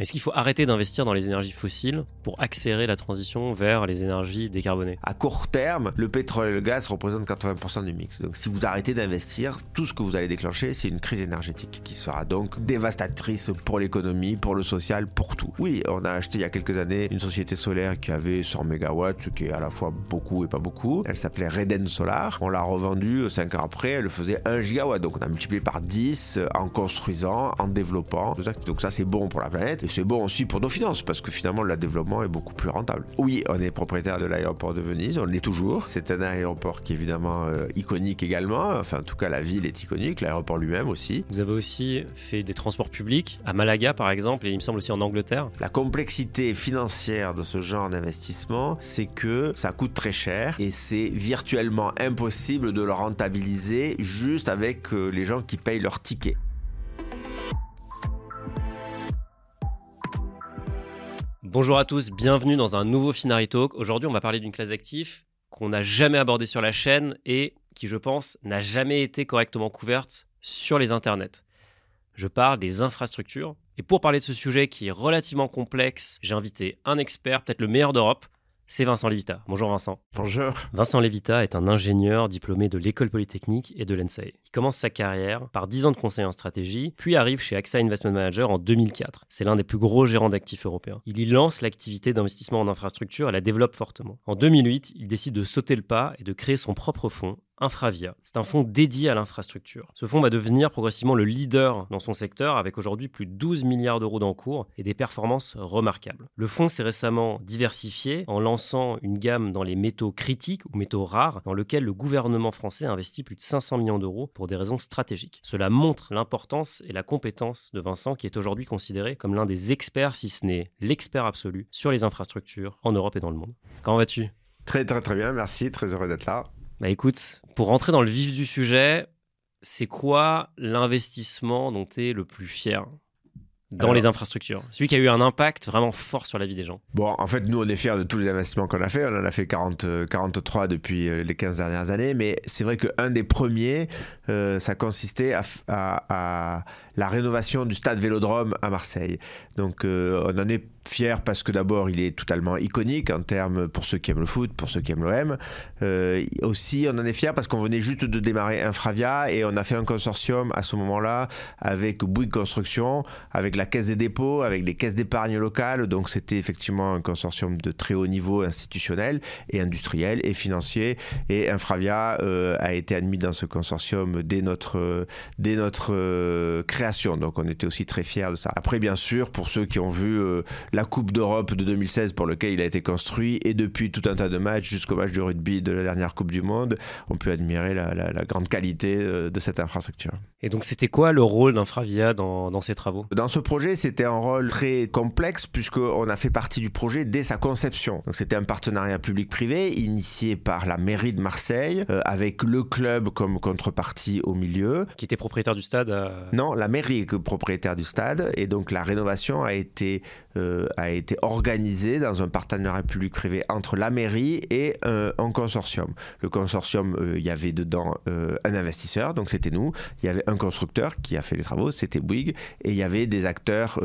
Est-ce qu'il faut arrêter d'investir dans les énergies fossiles pour accélérer la transition vers les énergies décarbonées? À court terme, le pétrole et le gaz représentent 80% du mix. Donc si vous arrêtez d'investir, tout ce que vous allez déclencher, c'est une crise énergétique qui sera donc dévastatrice pour l'économie, pour le social, pour tout. Oui, on a acheté il y a quelques années une société solaire qui avait 100 MW, ce qui est à la fois beaucoup et pas beaucoup. Elle s'appelait Reden Solar. On l'a revendue 5 ans après, elle faisait 1 gigawatt. Donc on a multiplié par 10 en construisant, en développant. Donc ça c'est bon pour la planète c'est bon aussi pour nos finances parce que finalement le développement est beaucoup plus rentable. Oui, on est propriétaire de l'aéroport de Venise, on l'est toujours. C'est un aéroport qui est évidemment euh, iconique également. Enfin en tout cas la ville est iconique, l'aéroport lui-même aussi. Vous avez aussi fait des transports publics à Malaga par exemple et il me semble aussi en Angleterre. La complexité financière de ce genre d'investissement, c'est que ça coûte très cher et c'est virtuellement impossible de le rentabiliser juste avec euh, les gens qui payent leur ticket. Bonjour à tous, bienvenue dans un nouveau Finari Talk. Aujourd'hui, on va parler d'une classe d'actifs qu'on n'a jamais abordée sur la chaîne et qui, je pense, n'a jamais été correctement couverte sur les internets. Je parle des infrastructures. Et pour parler de ce sujet qui est relativement complexe, j'ai invité un expert, peut-être le meilleur d'Europe, c'est Vincent Lévita. Bonjour Vincent. Bonjour. Vincent Lévita est un ingénieur diplômé de l'école polytechnique et de l'ENSAE. Il commence sa carrière par 10 ans de conseil en stratégie, puis arrive chez AXA Investment Manager en 2004. C'est l'un des plus gros gérants d'actifs européens. Il y lance l'activité d'investissement en infrastructure et la développe fortement. En 2008, il décide de sauter le pas et de créer son propre fonds, Infravia. C'est un fonds dédié à l'infrastructure. Ce fonds va devenir progressivement le leader dans son secteur avec aujourd'hui plus de 12 milliards d'euros d'encours et des performances remarquables. Le fonds s'est récemment diversifié en lançant une gamme dans les métaux critiques ou métaux rares dans lequel le gouvernement français a investi plus de 500 millions d'euros pour des raisons stratégiques. Cela montre l'importance et la compétence de Vincent qui est aujourd'hui considéré comme l'un des experts, si ce n'est l'expert absolu, sur les infrastructures en Europe et dans le monde. Comment vas-tu? Très très très bien, merci, très heureux d'être là. Bah écoute, pour rentrer dans le vif du sujet, c'est quoi l'investissement dont tu es le plus fier dans les infrastructures? Celui qui a eu un impact vraiment fort sur la vie des gens. Bon, en fait, nous, on est fiers de tous les investissements qu'on a fait. On en a fait 40, 43 depuis euh, les 15 dernières années. Mais c'est vrai qu'un des premiers, euh, ça consistait à, à, la rénovation du stade Vélodrome à Marseille. Donc, euh, on en est fier parce que d'abord il est totalement iconique en termes pour ceux qui aiment le foot, pour ceux qui aiment l'OM. Euh, aussi on en est fier parce qu'on venait juste de démarrer Infravia et on a fait un consortium à ce moment-là avec Bouygues Construction, avec la Caisse des dépôts, avec les caisses d'épargne locales. Donc c'était effectivement un consortium de très haut niveau institutionnel et industriel et financier. Et Infravia euh, a été admis dans ce consortium dès notre, dès notre euh, création. Donc on était aussi très fiers de ça. Après bien sûr pour ceux qui ont vu la Coupe d'Europe de 2016 pour lequel il a été construit et depuis tout un tas de matchs jusqu'au match de rugby de la dernière Coupe du Monde, on peut admirer la, grande qualité euh, de cette infrastructure. Et donc c'était quoi le rôle d'Infravia dans, dans ces travaux? Dans ce projet, c'était un rôle très complexe puisqu'on a fait partie du projet dès sa conception. Donc c'était un partenariat public-privé initié par la mairie de Marseille euh, avec le club comme contrepartie au milieu. Qui était propriétaire du stade Non, la mairie est propriétaire du stade et donc la rénovation a été euh, a été organisé dans un partenariat public-privé entre la mairie et euh, un consortium. Le consortium, euh, il y avait dedans un investisseur, donc c'était nous. Il y avait un constructeur qui a fait les travaux, c'était Bouygues. Et il y avait des acteurs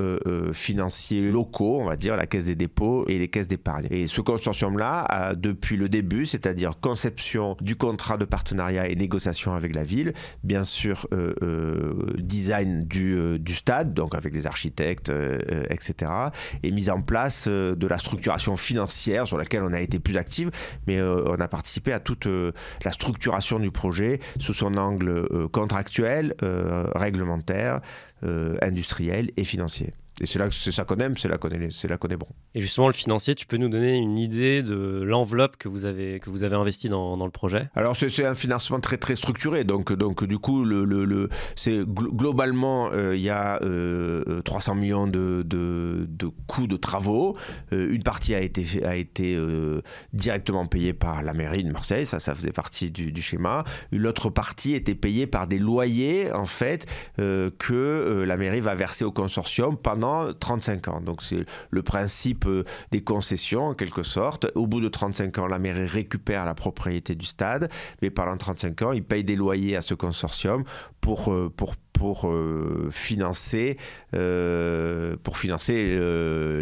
financiers locaux, on va dire, la Caisse des dépôts et les caisses d'épargne. Et ce consortium-là, depuis le début, c'est-à-dire conception du contrat de partenariat et négociation avec la ville, bien sûr, design du, du, stade, donc avec les architectes, etc et mise en place euh, de la structuration financière sur laquelle on a été plus active, mais euh, on a participé à toute euh, la structuration du projet sous son angle contractuel, réglementaire, industriel et financier. Et c'est là c'est ça qu'on aime, c'est là qu'on est, c'est là qu'on est bon. Et justement, le financier, tu peux nous donner une idée de l'enveloppe que vous avez que vous avez investi dans, dans le projet? Alors c'est, un financement très très structuré, donc donc du coup le, le, le c'est globalement euh, il y a 300 euh, millions de, de, de, coûts de travaux. Euh, une partie a été a été directement payée par la mairie de Marseille, ça ça faisait partie du, du schéma. Une autre partie était payée par des loyers en fait que la mairie va verser au consortium pendant 35 ans. Donc c'est le principe euh, des concessions en quelque sorte. Au bout de 35 ans, la mairie récupère la propriété du stade, mais pendant 35 ans, il paye des loyers à ce consortium pour, euh, pour pour financer, pour financer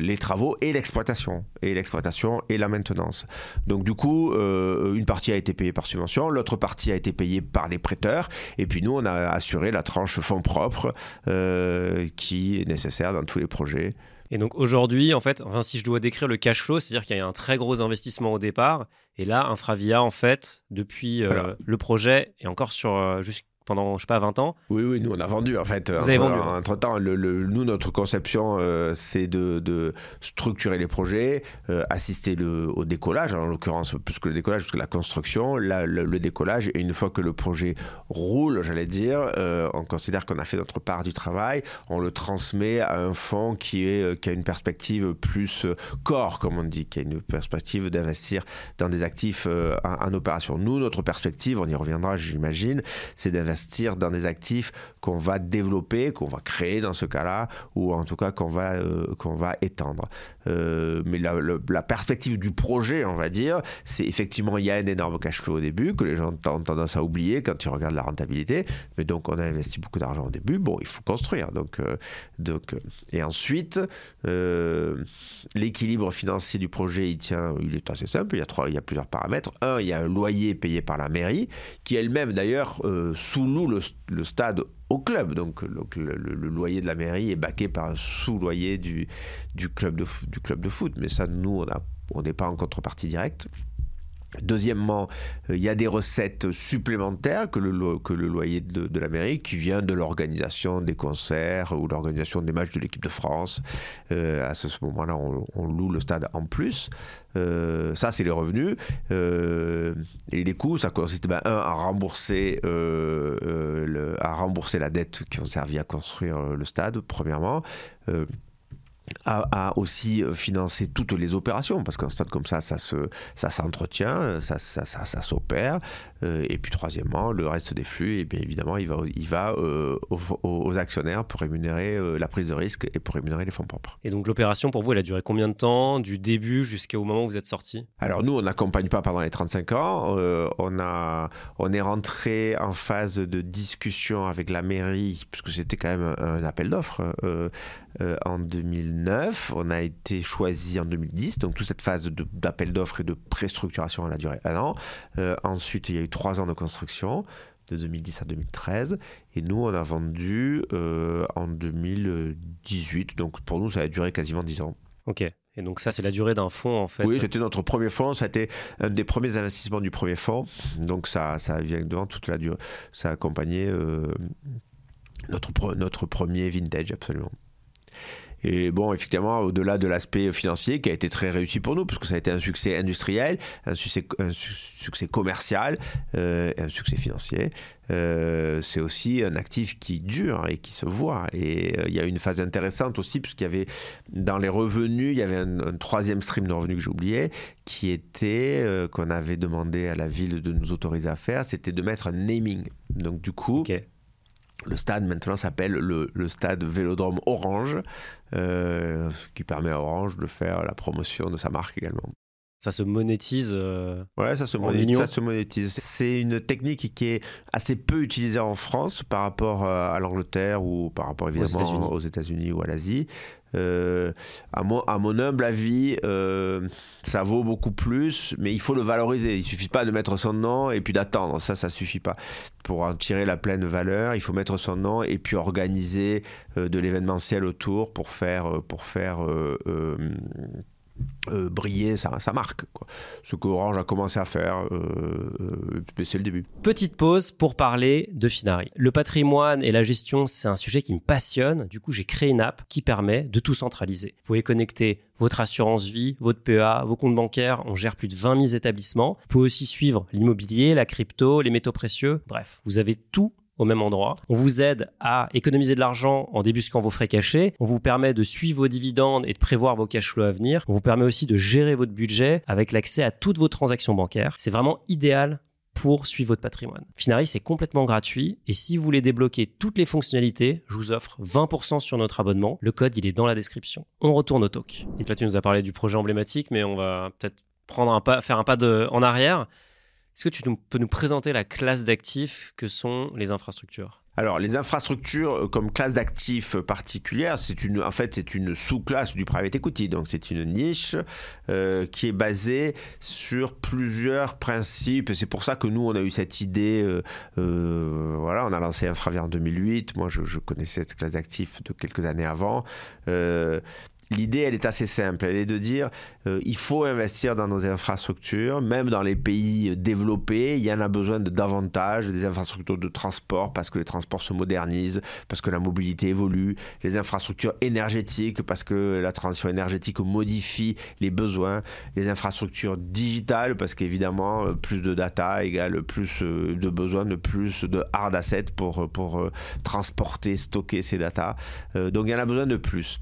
les travaux et l'exploitation, et l'exploitation et la maintenance. Donc du coup, une partie a été payée par subvention, l'autre partie a été payée par les prêteurs, et puis nous, on a assuré la tranche fonds propres qui est nécessaire dans tous les projets. Et donc aujourd'hui, en fait, enfin, si je dois décrire le cash flow, c'est-à-dire qu'il y a un très gros investissement au départ. Et là, Infravia, en fait, depuis euh, le projet et encore sur euh, pendant, je sais pas, 20 ans. Oui, oui, nous, on a vendu, en fait. Vous avez vendu. Entre-temps, le, nous, notre conception, euh, c'est de, de, structurer les projets, euh, assister le, au décollage, en l'occurrence, plus que le décollage, plus que la construction, le, décollage. Et une fois que le projet roule, j'allais dire, euh, on considère qu'on a fait notre part du travail, on le transmet à un fonds qui, est, qui a une perspective plus corps, comme on dit, qui a une perspective d'investir dans des actifs en, en opération. Nous, notre perspective, on y reviendra, j'imagine, c'est d'investir dans des actifs qu'on va développer, qu'on va créer dans ce cas-là, ou en tout cas qu'on va, euh, qu'on va étendre. Euh, mais la, perspective du projet, on va dire, c'est effectivement, il y a un énorme cash flow au début, que les gens ont tendance à oublier quand ils regardent la rentabilité. Mais donc, on a investi beaucoup d'argent au début. Bon, il faut construire. Donc, euh, donc, et ensuite, l'équilibre financier du projet, il tient, il est assez simple. Il y a, trois, il y a plusieurs paramètres. Un, il y a un loyer payé par la mairie, qui elle-même, d'ailleurs, sous nous le, stade au club. Donc, le, loyer de la mairie est baqué par un sous-loyer du club de foot. Mais ça, nous, on n'est pas en contrepartie directe. Deuxièmement, euh, il y a des recettes supplémentaires que le, loyer de, la mairie qui vient de l'organisation des concerts ou l'organisation des matchs de l'équipe de France. Euh, à ce, moment-là, on, loue le stade en plus. Euh, ça, c'est les revenus. et les coûts, ça consiste, ben, un, à rembourser, à rembourser la dette qui ont servi à construire le stade, premièrement à, aussi euh, financer toutes les opérations, parce qu'un stade comme ça, ça se, ça s'entretient, ça, ça, ça, s'opère. Euh, et puis troisièmement, le reste des flux, et eh bien évidemment, il va, il va euh, aux, actionnaires pour rémunérer la prise de risque et pour rémunérer les fonds propres. Et donc l'opération pour vous, elle a duré combien de temps, du début jusqu'au moment où vous êtes sorti? Alors nous, on n'accompagne pas pendant les 35 ans. on, a, on est rentré en phase de discussion avec la mairie, puisque c'était quand même un, appel d'offres en 2000 2009, on a été choisi en 2010, donc toute cette phase d'appel d'offres et de préstructuration, elle a duré un an. Euh, ensuite, il y a eu trois ans de construction, de 2010 à 2013, et nous, on a vendu euh, en 2018, donc pour nous, ça a duré quasiment dix ans. Ok. Et donc ça, c'est la durée d'un fonds en fait. Oui, c'était notre premier fonds. Ça a été un des premiers investissements du premier fonds. Donc ça, ça vient devant toute la durée. Ça a accompagné euh, notre, notre premier vintage, absolument. Et bon, effectivement, au-delà de l'aspect financier qui a été très réussi pour nous, parce que ça a été un succès industriel, un succès, commercial, euh, un succès financier, euh, c'est aussi un actif qui dure et qui se voit. Et euh, il y a une phase intéressante aussi, puisqu'il y avait dans les revenus, il y avait un, troisième stream de revenus que oublié, qui était, qu'on avait demandé à la ville de nous autoriser à faire, c'était de mettre un naming. Donc du coup, le stade maintenant s'appelle le, stade Vélodrome Orange, euh, ce qui permet à Orange de faire la promotion de sa marque également. Ça se monétise euh, Ouais, ça se, monétise, ça se monétise. C'est une technique qui est assez peu utilisée en France par rapport à l'Angleterre ou par rapport évidemment aux États-Unis ou à l'Asie. Euh, à, mon, à, mon, humble avis, euh, ça vaut beaucoup plus, mais il faut le valoriser. Il suffit pas de mettre son nom et puis d'attendre. Ça, ça suffit pas. Pour en tirer la pleine valeur, il faut mettre son nom et puis organiser euh, de l'événementiel autour pour faire, pour faire euh, briller sa, marque. Ce qu'Orange a commencé à faire, euh, euh, c'est le début. Petite pause pour parler de Finari. Le patrimoine et la gestion, c'est un sujet qui me passionne. Du coup, j'ai créé une app qui permet de tout centraliser. Vous pouvez connecter votre assurance vie, votre PEA, vos comptes bancaires. On gère plus de 20 000 établissements. Vous pouvez aussi suivre l'immobilier, la crypto, les métaux précieux. Bref, vous avez tout au même endroit. On vous aide à économiser de l'argent en débusquant vos frais cachés. On vous permet de suivre vos dividendes et de prévoir vos cash flows à venir. On vous permet aussi de gérer votre budget avec l'accès à toutes vos transactions bancaires. C'est vraiment idéal pour suivre votre patrimoine. Finari, c'est complètement gratuit et si vous voulez débloquer toutes les fonctionnalités, je vous offre 20% sur notre abonnement. Le code, il est dans la description. On retourne au talk. Et toi, tu nous as parlé du projet emblématique, mais on va peut-être faire un pas en arrière. Est-ce que tu peux nous présenter la classe d'actifs que sont les infrastructures? Alors, les infrastructures comme classe d'actifs particulière, c'est une, en fait, c'est une sous-classe du private equity. Donc, c'est une niche qui est basée sur plusieurs principes. C'est pour ça que nous, on a eu cette idée. voilà, on a lancé Infravia en 2008. Moi, je connaissais cette classe d'actifs de quelques années avant. L'idée, elle est assez simple. Elle est de dire, euh, il faut investir dans nos infrastructures, même dans les pays développés. Il y en a besoin de davantage des infrastructures de transport parce que les transports se modernisent, parce que la mobilité évolue, les infrastructures énergétiques parce que la transition énergétique modifie les besoins, les infrastructures digitales parce qu'évidemment, euh, plus de data égale plus euh, de besoins de plus de hard assets pour, pour transporter, stocker ces data. donc il y en a besoin de plus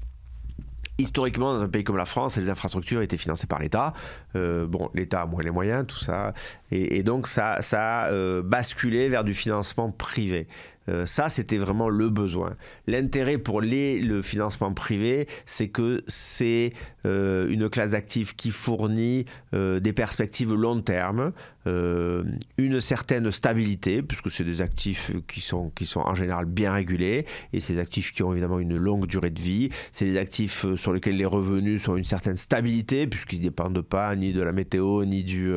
historiquement, dans un pays comme la France, les infrastructures étaient financées par l'État. Euh, bon, l'État a moins les moyens, tout ça. Et, donc, ça, a euh, basculé vers du financement privé. Euh, ça, c'était vraiment le besoin. L'intérêt pour le financement privé, c'est que c'est euh, une classe d'actifs qui fournit euh, des perspectives long terme, une certaine stabilité, puisque c'est des actifs qui sont, qui sont en général bien régulés, et ces actifs qui ont évidemment une longue durée de vie. C'est des actifs sur lesquels les revenus sont une certaine stabilité, puisqu'ils ne dépendent pas ni de la météo, ni, du,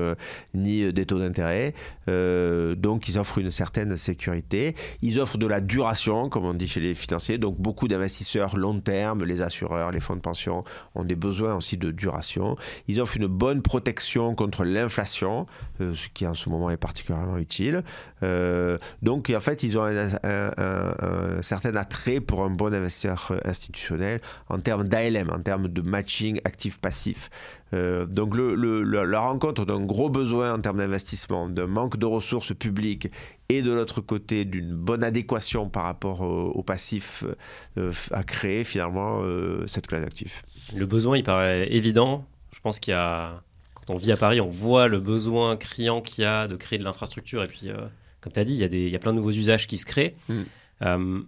ni des taux d'intérêt. donc, ils offrent une certaine sécurité. Ils offrent de la duration, comme on dit chez les financiers. Donc beaucoup d'investisseurs long terme, les assureurs, les fonds de pension ont des besoins aussi de duration. Ils offrent une bonne protection contre l'inflation, euh, ce qui en ce moment est particulièrement utile. Euh, donc en fait, ils ont un, certain attrait pour un bon investisseur institutionnel en termes d'ALM, en termes de matching actif-passif. Euh, donc la rencontre d'un gros besoin en termes d'investissement, d'un manque de ressources publiques et de l'autre côté d'une bonne adéquation par rapport au, passif euh, a créé finalement euh, cette classe d'actifs. Le besoin, il paraît évident. Je pense qu'il y a, quand on vit à Paris, on voit le besoin criant qu'il y a de créer de l'infrastructure. Et puis, comme tu as dit, il y, a des, il y, a plein de nouveaux usages qui se créent. Mm.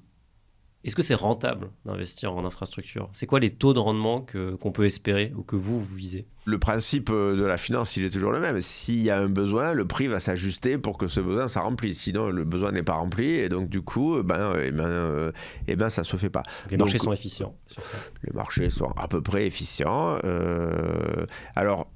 Est-ce que c'est rentable d'investir en infrastructure? C'est quoi les taux de rendement qu'on peut espérer ou que vous, vous visez? Le principe euh, de la finance, il est toujours le même. S'il y a un besoin, le prix va s'ajuster pour que ce besoin soit rempli. Sinon, le besoin n'est pas rempli et donc du coup, euh, ben, eh ben, euh, eh ben, ça se fait pas. Les marchés sont efficients sur ça? Les marchés sont à peu près efficients. alors,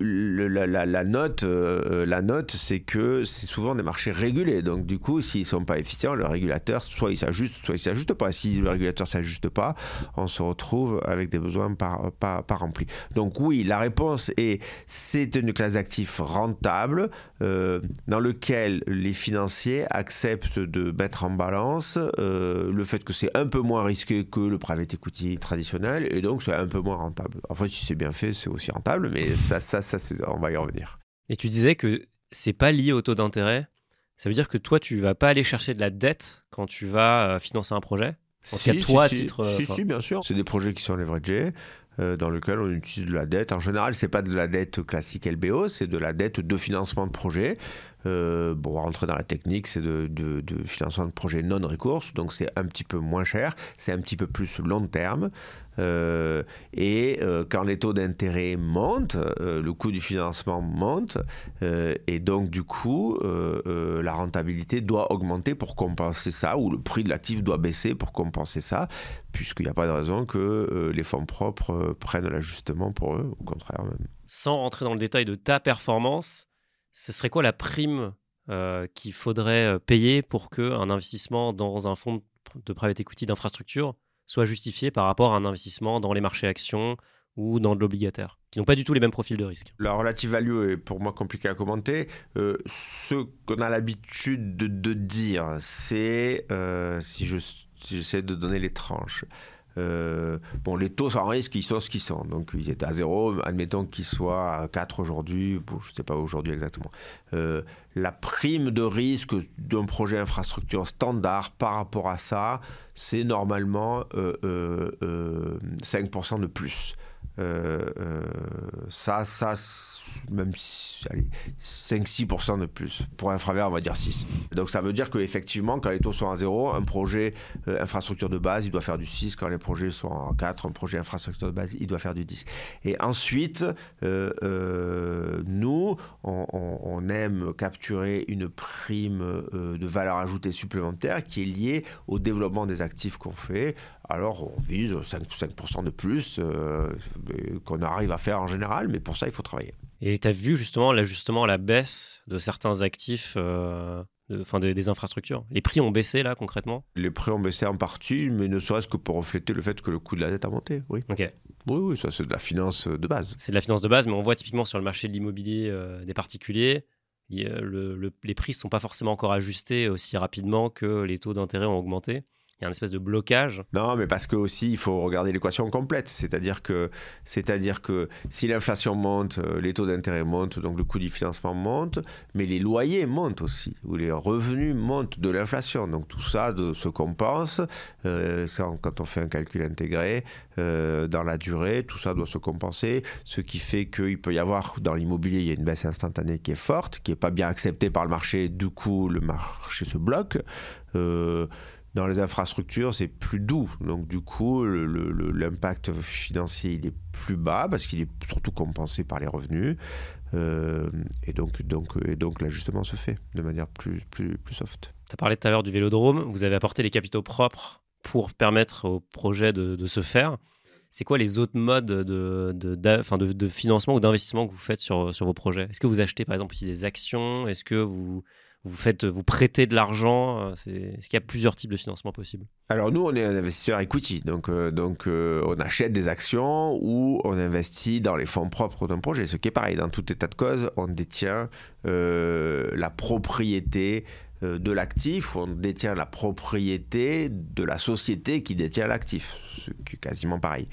la, note, euh, la note, c'est que c'est souvent des marchés régulés. Donc, du coup, s'ils sont pas efficients, le régulateur, soit il s'ajuste, soit il s'ajuste pas. Si le régulateur s'ajuste pas, on se retrouve avec des besoins pas, pas, pas remplis. Donc, oui, la réponse est c'est une classe d'actifs rentable euh, dans lequel les financiers acceptent de mettre en balance euh, le fait que c'est un peu moins risqué que le private equity traditionnel et donc c'est un peu moins rentable. En fait, si c'est bien fait, c'est aussi rentable, mais ça ça, ça on va y revenir. Et tu disais que c'est pas lié au taux d'intérêt. Ça veut dire que toi, tu vas pas aller chercher de la dette quand tu vas euh, financer un projet? En si, cas, toi, à titre. Si, si, bien sûr. C'est des projets qui sont leveragés. Euh, dans lesquels on utilise de la dette. En général, c'est pas de la dette classique LBO, c'est de la dette de financement de projet. Euh, bon, rentrer dans la technique, c'est de, financement de projet non recours, donc c'est un petit peu moins cher, c'est un petit peu plus long terme. Euh, et euh, quand les taux d'intérêt montent, le coût du financement monte, et donc du coup, la rentabilité doit augmenter pour compenser ça, ou le prix de l'actif doit baisser pour compenser ça, puisqu'il n'y a pas de raison que les fonds propres prennent l'ajustement pour eux, au contraire même. Sans rentrer dans le détail de ta performance, ce serait quoi la prime euh, qu'il faudrait euh, payer pour qu'un investissement dans un fonds de private equity d'infrastructure soit justifié par rapport à un investissement dans les marchés actions ou dans de l'obligataire, qui n'ont pas du tout les mêmes profils de risque? La relative value est pour moi compliqué à commenter. Euh, ce qu'on a l'habitude de, dire, c'est, si j'essaie de donner les tranches, euh, bon, les taux sans risque, ils sont ce qu'ils sont. Donc, ils étaient à zéro. Admettons qu'ils soient à 4 aujourd'hui. je ne sais pas aujourd'hui exactement. Euh, la prime de risque d'un projet infrastructure standard par rapport à ça, c'est normalement 5% euh, de plus. Ça, ça, même allez, 5-6% de plus. Pour infravert, on va dire 6. Donc ça veut dire qu'effectivement, quand les taux sont à 0, un projet infrastructure de base, il doit faire du 6. Quand les projets sont à 4, un projet infrastructure de base, il doit faire du 10. Et ensuite, nous, on, aime capturer une prime de valeur ajoutée supplémentaire qui est liée au développement des actifs qu'on fait. Alors on vise 5%, de plus euh, qu'on arrive à faire en général, mais pour ça il faut travailler. Et tu as vu justement l'ajustement à la baisse de certains actifs euh, enfin des, infrastructures? Les prix ont baissé là concrètement? Les prix ont baissé en partie, mais ne serait-ce que pour refléter le fait que le coût de la dette a monté. Oui. Ok. Oui, oui, ça c'est de la finance de base. C'est de la finance de base, mais on voit typiquement sur le marché de l'immobilier euh, des particuliers, les prix ne sont pas forcément encore ajustés aussi rapidement que les taux d'intérêt ont augmenté il y a un espèce de blocage. Non, mais parce que aussi il faut regarder l'équation complète, c'est-à-dire que c'est-à-dire que si l'inflation monte, euh, les taux d'intérêt montent, donc le coût du financement monte, mais les loyers montent aussi, ou les revenus montent de l'inflation, donc tout ça se compense. Euh, quand on fait un calcul intégré euh, dans la durée, tout ça doit se compenser, ce qui fait qu'il peut y avoir dans l'immobilier il y a une baisse instantanée qui est forte, qui n'est pas bien acceptée par le marché, du coup le marché se bloque. Dans les infrastructures, c'est plus doux. Donc, du coup, l'impact financier, il est plus bas parce qu'il est surtout compensé par les revenus. Euh, et donc, donc, et donc l'ajustement se fait de manière plus, plus, plus soft. Tu as parlé tout à l'heure du vélodrome. Vous avez apporté les capitaux propres pour permettre au projet de, se faire. C'est quoi les autres modes de, de, de, financement ou d'investissement que vous faites sur, sur vos projets? Est-ce que vous achetez par exemple aussi des actions? Est-ce que vous vous faites, vous prêtez de l'argent euh, Est-ce qu'il y a plusieurs types de financement possibles? Alors nous, on est un investisseur equity, donc, euh, euh, on achète des actions ou on investit dans les fonds propres d'un projet. Ce qui est pareil, dans tout état de cause, on détient la propriété de l'actif, on détient la propriété de la société qui détient l'actif, ce qui est quasiment pareil.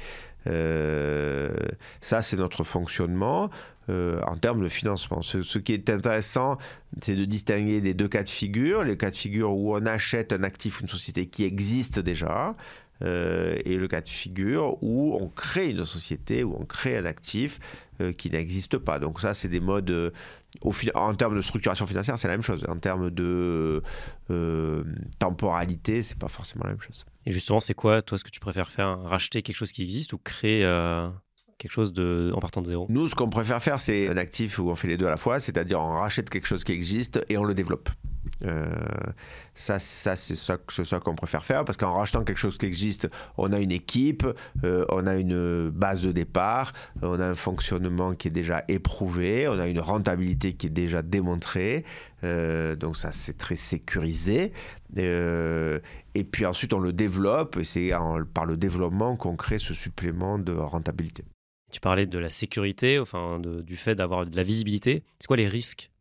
ça, c'est notre fonctionnement. Euh, en termes de financement. Ce, qui est intéressant, c'est de distinguer les deux cas de figure. Les cas de figure où on achète un actif, une société qui existe déjà, euh, et le cas de figure où on crée une société, où on crée un actif euh, qui n'existe pas. Donc ça, c'est des modes... en termes de structuration financière, c'est la même chose. En termes de temporalité, c'est pas forcément la même chose. Et justement, c'est quoi, toi, ce que tu préfères faire? Racheter quelque chose qui existe ou créer quelque chose de, en partant de zéro Nous, ce qu'on préfère faire, c'est un actif où on fait les deux à la fois, c'est-à-dire on rachète quelque chose qui existe et on le développe. Euh, ça, ça c'est ça, ça qu'on préfère faire parce qu'en rachetant quelque chose qui existe, on a une équipe, euh, on a une base de départ, on a un fonctionnement qui est déjà éprouvé, on a une rentabilité qui est déjà démontrée. Euh, donc ça, c'est très sécurisé. et puis ensuite, on le développe et c'est par le développement qu'on crée ce supplément de rentabilité. Tu parlais de la sécurité, enfin du fait d'avoir de la visibilité. C'est quoi les risques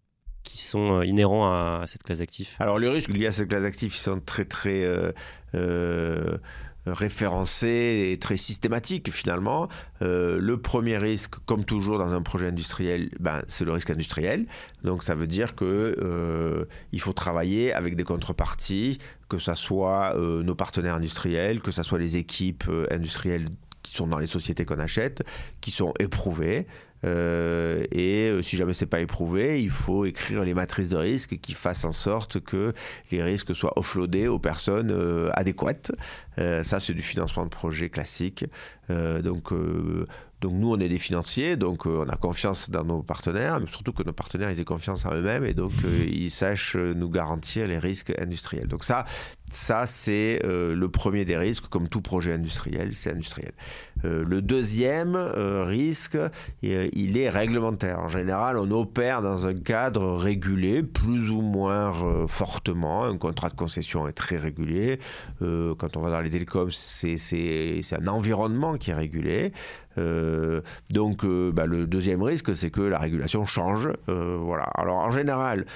qui sont euh, inhérents à, cette classe d'actifs? Alors les risques liés à cette classe d'actifs, sont très très euh, euh, référencés et très systématiques finalement. le premier risque, comme toujours dans un projet industriel, ben, c'est le risque industriel. Donc ça veut dire que il faut travailler avec des contreparties, que ce soit nos partenaires industriels, que ce soit les équipes industrielles sont dans les sociétés qu'on achète, qui sont éprouvées. Euh, et euh, si jamais c'est pas éprouvé, il faut écrire les matrices de risque qui fassent en sorte que les risques soient offloadés aux personnes euh, adéquates. ça, c'est du financement de projet classique. donc, donc nous, on est des financiers, donc on a confiance dans nos partenaires, mais surtout que nos partenaires, aient confiance en eux-mêmes et donc ils sachent nous garantir les risques industriels. Donc ça, ça c'est le premier des risques, comme tout projet industriel, c'est industriel. le deuxième risque, il est réglementaire. En général, on opère dans un cadre régulé, plus ou moins euh, fortement. Un contrat de concession est très régulier. Euh, quand on va dans les télécoms, c'est un environnement qui est régulé. Euh, donc, euh, bah, le deuxième risque, c'est que la régulation change. Euh, voilà. Alors, en général,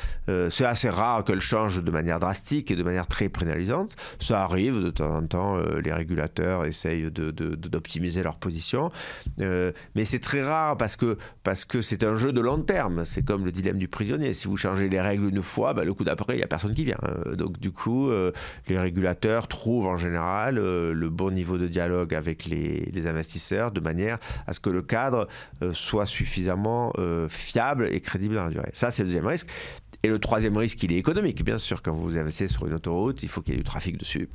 c'est assez rare qu'elle change de manière drastique et de manière très pénalisante. Ça arrive de temps en temps, les régulateurs essayent d'optimiser leur position, mais c'est très rare parce que parce que c'est un jeu de long terme. C'est comme le dilemme du prisonnier. Si vous changez les règles une fois, bah, le coup d'après, il n'y a personne qui vient. Donc, du coup, les régulateurs trouvent en général le bon niveau de dialogue avec les investisseurs de manière à ce que le cadre soit suffisamment fiable et crédible dans la durée. Ça, c'est le deuxième risque. Et le troisième risque, il est économique, bien sûr. Quand vous investissez sur une autoroute, il faut qu'il y ait du trafic dessus.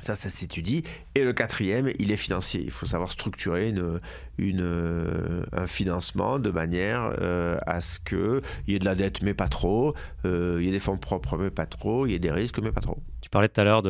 Ça, ça s'étudie. Et le quatrième, il est financier. Il faut savoir structurer euh, un financement de manière euh, à ce qu'il y ait de la dette, mais pas trop. Euh, il y ait des fonds propres, mais pas trop. Il y ait des risques, mais pas trop. Tu parlais tout à l'heure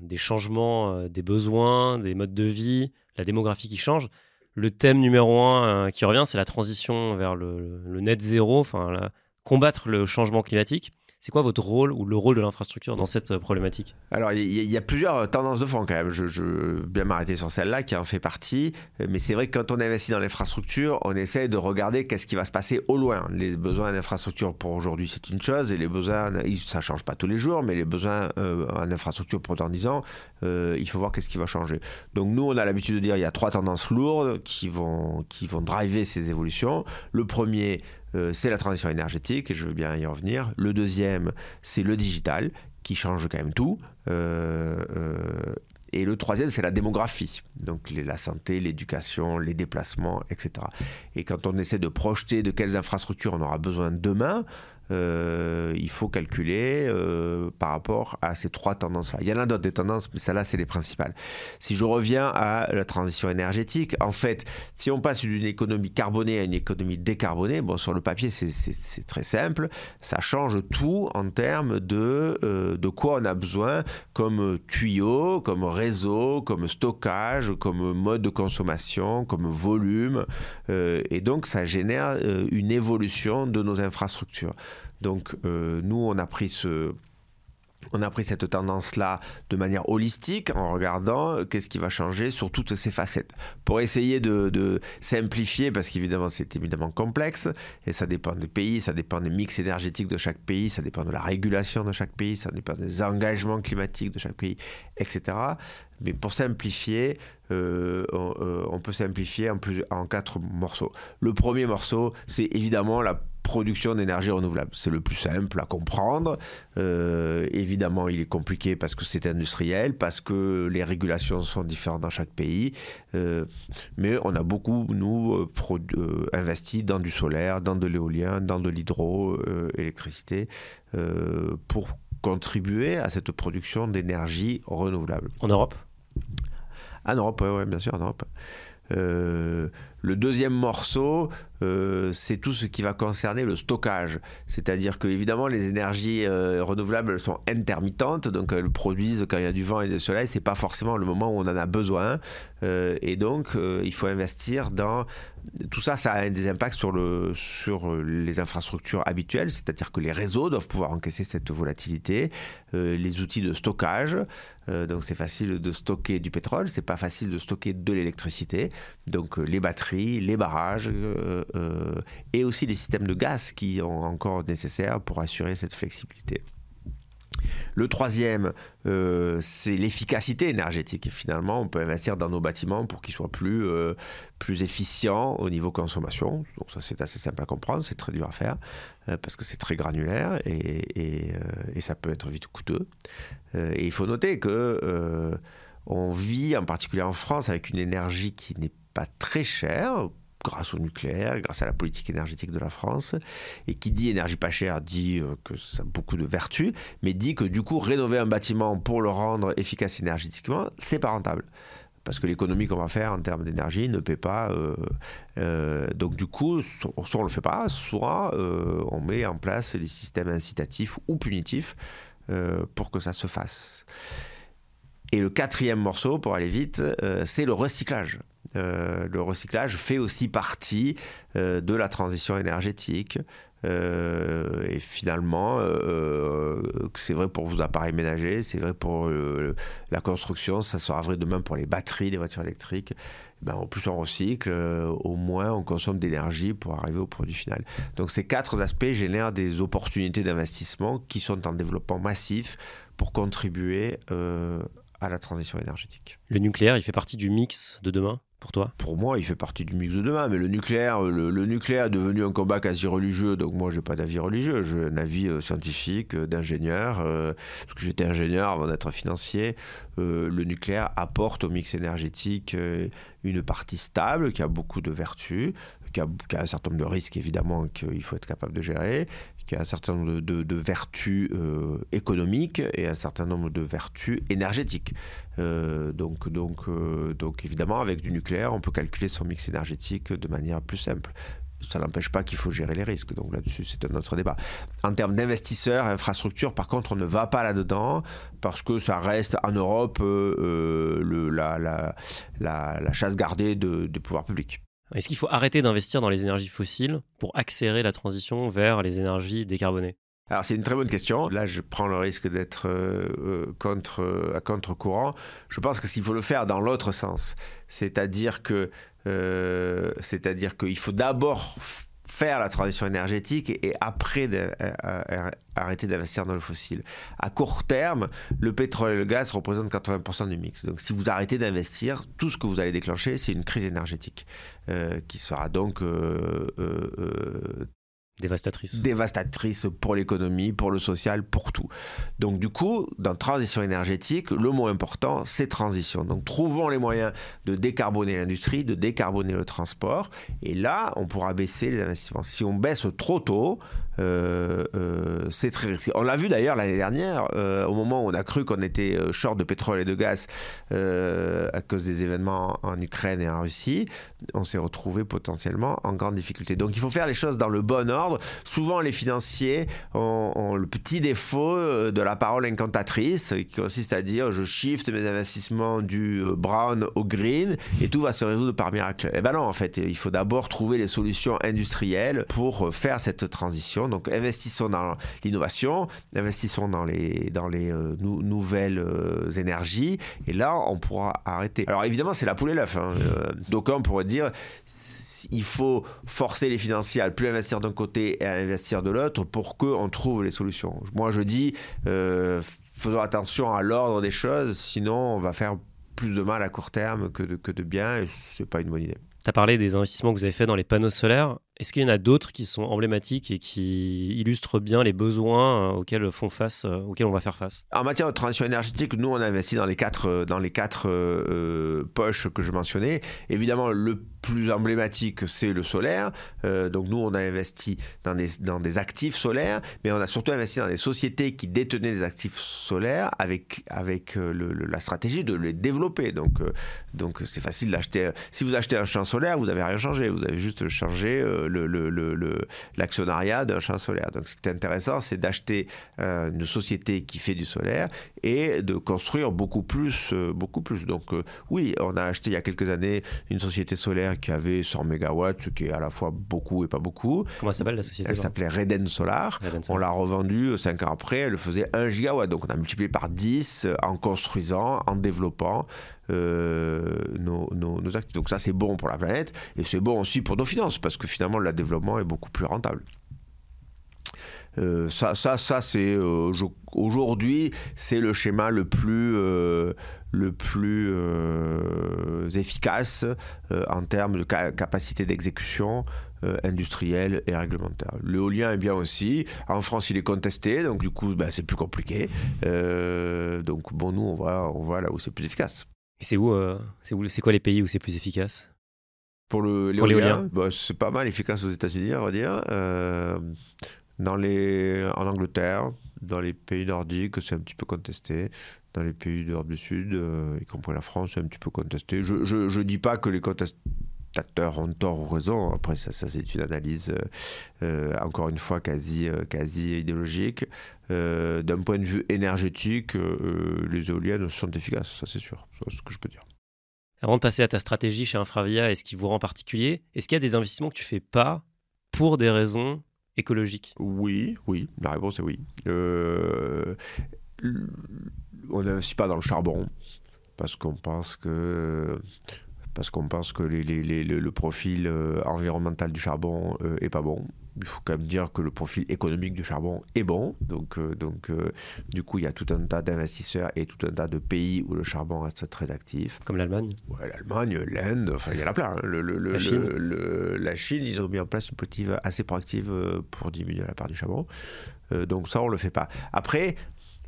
des changements, des besoins, des modes de vie, la démographie qui change. Le thème numéro un qui revient, c'est la transition vers le, le net zéro, enfin, combattre le changement climatique. C'est quoi votre rôle ou le rôle de l'infrastructure dans cette euh, problématique? Alors, il y, a plusieurs tendances de fond quand même. Je, je bien m'arrêter sur celle-là qui en fait partie. Mais c'est vrai que quand on investit dans l'infrastructure, on essaie de regarder qu'est-ce qui va se passer au loin. Les besoins d'infrastructure pour aujourd'hui, c'est une chose. Et les besoins, ça ne change pas tous les jours, mais les besoins euh, en infrastructure pour dans 10 ans, euh, il faut voir qu'est-ce qui va changer. Donc, nous, on a l'habitude de dire il y a trois tendances lourdes qui vont, qui vont driver ces évolutions. Le premier, euh, c'est la transition énergétique, et je veux bien y revenir. Le deuxième, c'est le digital, qui change quand même tout. Euh, euh, et le troisième, c'est la démographie. Donc la santé, l'éducation, les déplacements, etc. Et quand on essaie de projeter de quelles infrastructures on aura besoin demain, euh, il faut calculer euh, par rapport à ces trois tendances-là. Il y en a d'autres des tendances, mais celles-là, c'est les principales. Si je reviens à la transition énergétique, en fait, si on passe d'une économie carbonée à une économie décarbonée, bon, sur le papier, c'est très simple. Ça change tout en termes de, euh, de quoi on a besoin comme tuyau, comme réseau, comme stockage, comme mode de consommation, comme volume. et donc, ça génère une évolution de nos infrastructures. Donc euh, nous, on a pris ce, on a pris cette tendance-là de manière holistique en regardant qu'est-ce qui va changer sur toutes ces facettes. Pour essayer de, simplifier, parce qu'évidemment c'est évidemment complexe, et ça dépend des pays, ça dépend des mix énergétiques de chaque pays, ça dépend de la régulation de chaque pays, ça dépend des engagements climatiques de chaque pays, etc. Mais pour simplifier, euh, euh, on, peut simplifier en, en quatre morceaux. Le premier morceau, c'est évidemment la production d'énergie renouvelable. C'est le plus simple à comprendre. Euh, évidemment, il est compliqué parce que c'est industriel, parce que les régulations sont différentes dans chaque pays. Euh, mais on a beaucoup, nous, euh, investi dans du solaire, dans de l'éolien, dans de l'hydroélectricité pour contribuer à cette production d'énergie renouvelable. En Europe? En Europe, oui, bien sûr, en Europe. Le deuxième morceau, euh, c'est tout ce qui va concerner le stockage. C'est-à-dire que, évidemment, les énergies euh, renouvelables sont intermittentes, donc elles produisent quand il y a du vent et du soleil, c'est pas forcément le moment où on en a besoin. Euh, et donc, il faut investir dans. Tout ça, ça a des impacts sur, le, sur les infrastructures habituelles, c'est-à-dire que les réseaux doivent pouvoir encaisser cette volatilité, les outils de stockage. donc, c'est facile de stocker du pétrole, c'est pas facile de stocker de l'électricité. Donc, les batteries les barrages et aussi les systèmes de gaz qui sont encore nécessaires pour assurer cette flexibilité. Le troisième, euh, c'est l'efficacité énergétique. Finalement, on peut investir dans nos bâtiments pour qu'ils soient plus, plus efficients au niveau consommation. Donc ça, c'est assez simple à comprendre, c'est très dur à faire parce que c'est très granulaire et, et, ça peut être vite coûteux. et il faut noter que on vit, en particulier en France, avec une énergie qui n'est pas très chère grâce au nucléaire, grâce à la politique énergétique de la France. Et qui dit énergie pas chère dit euh, que ça a beaucoup de vertus, mais dit que du coup, rénover un bâtiment pour le rendre efficace énergétiquement, c'est pas rentable. Parce que l'économie qu'on va faire en termes d'énergie ne paie pas. Euh, euh, donc du coup, soit on le fait pas, soit on met en place les systèmes incitatifs ou punitifs pour que ça se fasse. Et le quatrième morceau, pour aller vite, c'est le recyclage. Euh, le recyclage fait aussi partie euh, de la transition énergétique. Euh, et finalement, c'est vrai pour vos appareils ménagers, c'est vrai pour la construction, ça sera vrai demain pour les batteries des voitures électriques. Ben, en plus, on recycle, au moins on consomme d'énergie pour arriver au produit final. Donc ces quatre aspects génèrent des opportunités d'investissement qui sont en développement massif pour contribuer à la transition énergétique. Le nucléaire, il fait partie du mix de demain? Pour moi, il fait partie du mix de demain. Mais le nucléaire, le, nucléaire est devenu un combat quasi religieux. Donc moi, j'ai pas d'avis religieux. J'ai un avis euh, scientifique, euh, d'ingénieur. Euh, parce que j'étais ingénieur avant d'être financier. le nucléaire apporte au mix énergétique une partie stable qui a beaucoup de vertus, qui a, un certain nombre de risques évidemment qu'il faut être capable de gérer, qui a un certain nombre de, vertus euh, économiques et un certain nombre de vertus énergétiques. Euh, donc, donc, euh, donc évidemment, avec du nucléaire, on peut calculer son mix énergétique de manière plus simple ça n'empêche pas qu'il faut gérer les risques. Donc là-dessus, c'est un autre débat. En termes d'investisseurs, infrastructures, par contre, on ne va pas là-dedans parce que ça reste en Europe la, chasse gardée de, des pouvoirs publics. Est-ce qu'il faut arrêter d'investir dans les énergies fossiles pour accélérer la transition vers les énergies décarbonées? Alors c'est une très bonne question. Là, je prends le risque d'être euh, euh, contre, euh, à contre-courant. Je pense que s'il faut le faire dans l'autre sens, c'est-à-dire que, c'est-à-dire qu'il faut d'abord faire la transition énergétique et, après arrêter d'investir dans le fossile. À court terme, le pétrole et le gaz représentent 80% du mix. Donc si vous arrêtez d'investir, tout ce que vous allez déclencher, c'est une crise énergétique euh, qui sera donc euh, euh, Dévastatrice. Dévastatrice pour l'économie, pour le social, pour tout. Donc du coup, dans transition énergétique, le mot important, c'est transition. Donc trouvons les moyens de décarboner l'industrie, de décarboner le transport. Et là, on pourra baisser les investissements. Si on baisse trop tôt, euh, euh, c'est très risqué. On l'a vu d'ailleurs l'année dernière, euh, au moment où on a cru qu'on était short de pétrole et de gaz à cause des événements en Ukraine et en Russie, on s'est retrouvé potentiellement en grande difficulté. Donc il faut faire les choses dans le bon ordre. Souvent les financiers ont, le petit défaut de la parole incantatrice qui consiste à dire je shift mes investissements du brown au green et tout va se résoudre par miracle. Eh ben non, en fait, il faut d'abord trouver les solutions industrielles pour faire cette transition donc investissons dans l'innovation, investissons dans les, euh, nouvelles euh, énergies. Et là, on pourra arrêter. Alors évidemment, c'est la poule et l'œuf. Hein. Euh, donc on pourrait dire il faut forcer les financiers à plus investir d'un côté et à investir de l'autre pour qu'on trouve les solutions. Moi, je dis, faisons attention à l'ordre des choses, sinon on va faire plus de mal à court terme que de, que de bien, et c'est pas une bonne idée. Tu as parlé des investissements que vous avez faits dans les panneaux solaires. Est-ce qu'il y en a d'autres qui sont emblématiques et qui illustrent bien les besoins euh, auxquels, font face, euh, auxquels on va faire face? En matière de transition énergétique, nous, on a investi dans les quatre, euh, dans les quatre poches que je mentionnais. Évidemment, le plus emblématique, c'est le solaire. donc nous, on a investi dans des, dans des actifs solaires, mais on a surtout investi dans des sociétés qui détenaient des actifs solaires avec, avec la stratégie de les développer. Donc donc c'est facile d'acheter. Si vous achetez un champ solaire, vous n'avez rien changé. Vous avez juste changé l'actionnariat le, le, d'un champ solaire. Donc ce qui est intéressant, c'est d'acheter euh, une société qui fait du solaire et de construire beaucoup plus. Euh, beaucoup plus. Donc euh, oui, on a acheté il y a quelques années une société solaire qui avait 100 MW, ce qui est à la fois beaucoup et pas beaucoup. Comment s'appelle la société Elle s'appelait Reden Solar. On l'a revendue 5 ans après, elle faisait 1 gigawatt. Donc on a multiplié par 10 en construisant, en développant. nos, nos, nos, actifs. Donc ça, c'est bon pour la planète et c'est bon aussi pour nos finances parce que finalement, le développement est beaucoup plus rentable. Euh, ça, ça, ça c'est euh, aujourd'hui, c'est le schéma le plus, euh, le plus efficace en termes de capacité d'exécution industrielle et réglementaire. L'éolien est bien aussi. En France, il est contesté, donc du coup, ben, c'est plus compliqué. donc bon, nous, on voit, on voit là où c'est plus efficace. Et c'est où, c'est quoi les pays où c'est plus efficace? Pour l'éolien, bah, c'est pas mal efficace aux États-Unis, on va dire. Euh, dans les, en Angleterre, dans les pays nordiques, c'est un petit peu contesté. Dans les pays d'Europe du Sud, euh, y compris la France, un petit peu contesté. Je ne dis pas que les contestateurs ont tort ou raison. Après, ça, ça c'est une analyse, euh, encore une fois, quasi, quasi idéologique. D'un point de vue énergétique, les éoliennes sont efficaces, ça c'est sûr. C'est ce que je peux dire. Avant de passer à ta stratégie chez Infravia et ce qui vous rend particulier, est-ce qu'il y a des investissements que tu fais pas pour des raisons écologiques? Oui, oui, la réponse est oui. Euh, on n'investit pas dans le charbon parce qu'on pense que parce qu'on pense que le profil environnemental du charbon est pas bon il faut quand même dire que le profil économique du charbon est bon. Donc, euh, donc euh, du coup, il y a tout un tas d'investisseurs et tout un tas de pays où le charbon reste très actif. Comme l'Allemagne ouais, L'Allemagne, l'Inde, enfin, il y en a plein. Hein. Le, la, Chine. la, Chine. ils ont mis en place une politique assez proactive euh, pour diminuer la part du charbon. donc ça, on ne le fait pas. Après,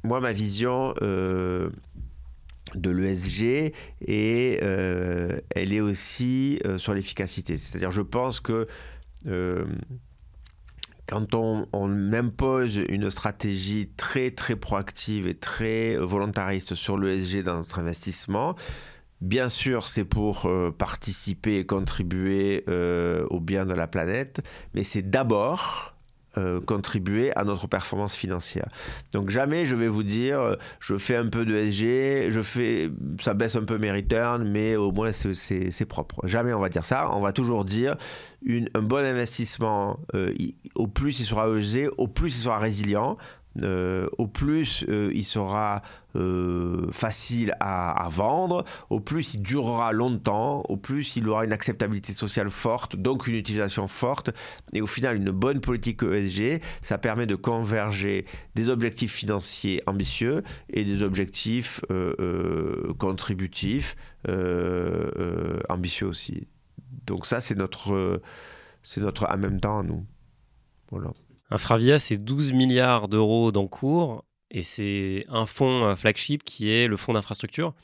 moi, ma vision de l'ESG et elle est aussi sur l'efficacité. C'est-à-dire, je pense que quand on, impose une stratégie très très proactive et très volontariste sur l'ESG dans notre investissement, bien sûr c'est pour euh, participer et contribuer euh, au bien de la planète, mais c'est d'abord euh, contribuer à notre performance financière. Donc jamais je vais vous dire, euh, je fais un peu de SG, je fais, ça baisse un peu mes returns, mais au moins c'est propre. Jamais on va dire ça. On va toujours dire un bon investissement, euh, au plus il sera ESG, au plus il sera résilient. Au plus il sera euh, facile à, vendre, au plus il durera longtemps, au plus il aura une acceptabilité sociale forte, donc une utilisation forte. Et au final, une bonne politique ESG, ça permet de converger des objectifs financiers ambitieux et des objectifs contributifs ambitieux aussi. Donc ça, c'est notre, c'est notre en même temps à nous. Voilà. Infravia, c'est 12 milliards d'euros d'encours et c'est un fonds euh, flagship qui est le fonds d'infrastructure.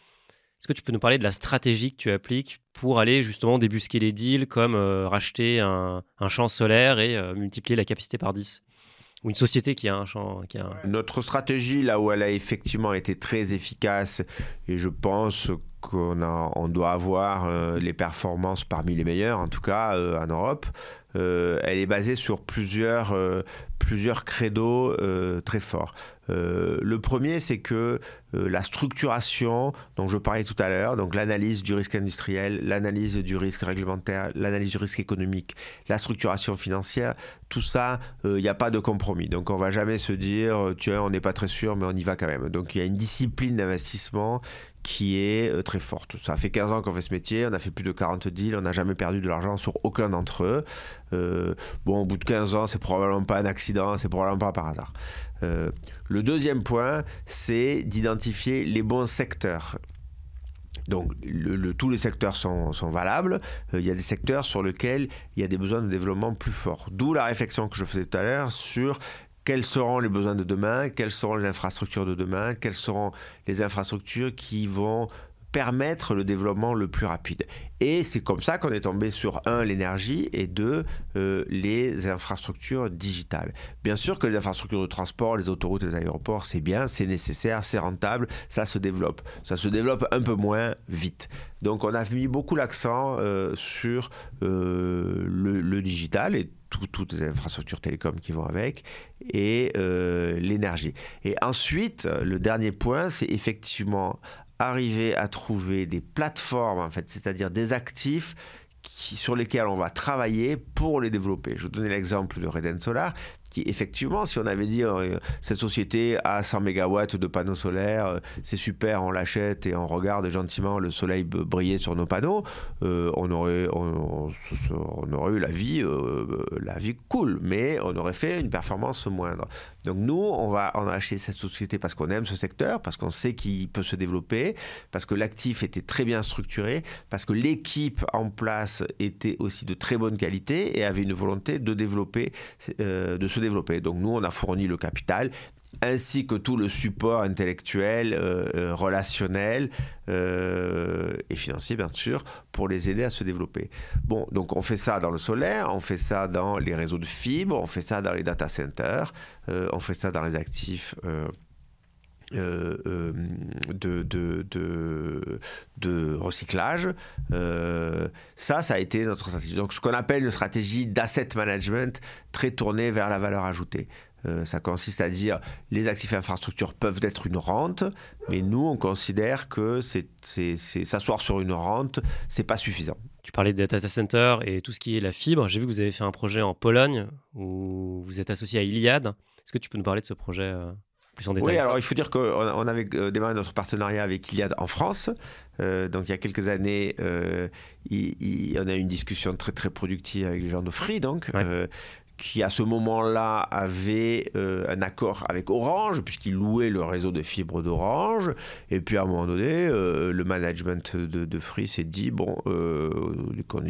Est-ce que tu peux nous parler de la stratégie que tu appliques pour aller justement débusquer les deals comme euh, racheter un, champ solaire et euh, multiplier la capacité par 10 ou une société qui a un champ. Notre stratégie, là où elle a effectivement été très efficace, et je pense qu'on on doit avoir les performances parmi les meilleures, en tout cas en Europe, elle est basée sur plusieurs, plusieurs credos très forts. Le premier, c'est que la structuration dont je parlais tout à l'heure, donc l'analyse du risque industriel, l'analyse du risque réglementaire, l'analyse du risque économique, la structuration financière, tout ça, il n'y a pas de compromis. Donc on va jamais se dire, tiens, on n'est pas très sûr, mais on y va quand même. Donc il y a une discipline d'investissement qui est euh, très forte. Ça fait 15 ans qu'on fait ce métier, on a fait plus de 40 deals, on n'a jamais perdu de l'argent sur aucun d'entre eux. Euh, bon, au bout de 15 ans, c'est probablement pas un accident, c'est probablement pas par hasard. Euh, le deuxième point, c'est d'identifier les bons secteurs. Donc tous les secteurs sont valables. il y a des secteurs sur lesquels il y a des besoins de développement plus forts. D'où la réflexion que je faisais tout à l'heure sur quels seront les besoins de demain, quelles seront les infrastructures de demain, quelles seront les infrastructures qui vont permettre le développement le plus rapide. Et c'est comme ça qu'on est tombé sur, un, l'énergie, et deux, euh, les infrastructures digitales. Bien sûr que les infrastructures de transport, les autoroutes, les aéroports, c'est bien, c'est nécessaire, c'est rentable, ça se développe. Ça se développe un peu moins vite. Donc on a mis beaucoup l'accent euh, sur euh, le, digital toutes les infrastructures télécom qui vont avec, et euh, l'énergie. Et ensuite, le dernier point, c'est effectivement arriver à trouver des plateformes, en fait, c'est-à-dire des actifs sur lesquels on va travailler pour les développer. Je vous donnais l'exemple de Reden Solar qui effectivement, si on avait dit euh, cette société a 100 MW de panneaux solaires, euh, c'est super, on l'achète et on regarde gentiment le soleil briller sur nos panneaux, euh, on, aurait, on, aurait eu la vie, la vie cool, mais on aurait fait une performance moindre. Donc nous, on, va, on a acheté cette société parce qu'on aime ce secteur, parce qu'on sait qu'il peut se développer, parce que l'actif était très bien structuré, parce que l'équipe en place était aussi de très bonne qualité et avait une volonté de développer, de se développer. Donc nous, on a fourni le capital ainsi que tout le support intellectuel, euh, euh, relationnel euh, et financier bien sûr, pour les aider à se développer. Bon, donc on fait ça dans le solaire, on fait ça dans les réseaux de fibres, on fait ça dans les data centers, on fait ça dans les actifs. De, de, de, recyclage. ça, ça a été notre stratégie. Donc, ce qu'on appelle une stratégie d'asset management très tournée vers la valeur ajoutée. Euh, ça consiste à dire les actifs infrastructures peuvent être une rente, mais nous on considère que s'asseoir sur une rente, c'est pas suffisant. Tu parlais de data center et tout ce qui est la fibre. J'ai vu que vous avez fait un projet en Pologne où vous êtes associé à Iliad. Est-ce que tu peux nous parler de ce projet euh, plus en détail Oui, alors il faut dire qu'on on avait démarré notre partenariat avec Iliad en France. donc il y a quelques années, il, on a eu une discussion très très productive avec les gens de Free, donc, qui à ce moment-là avait euh, un accord avec Orange, puisqu'il louait le réseau de fibres d'Orange. Et puis à un moment donné, euh, le management de, Free s'est dit, bon, euh,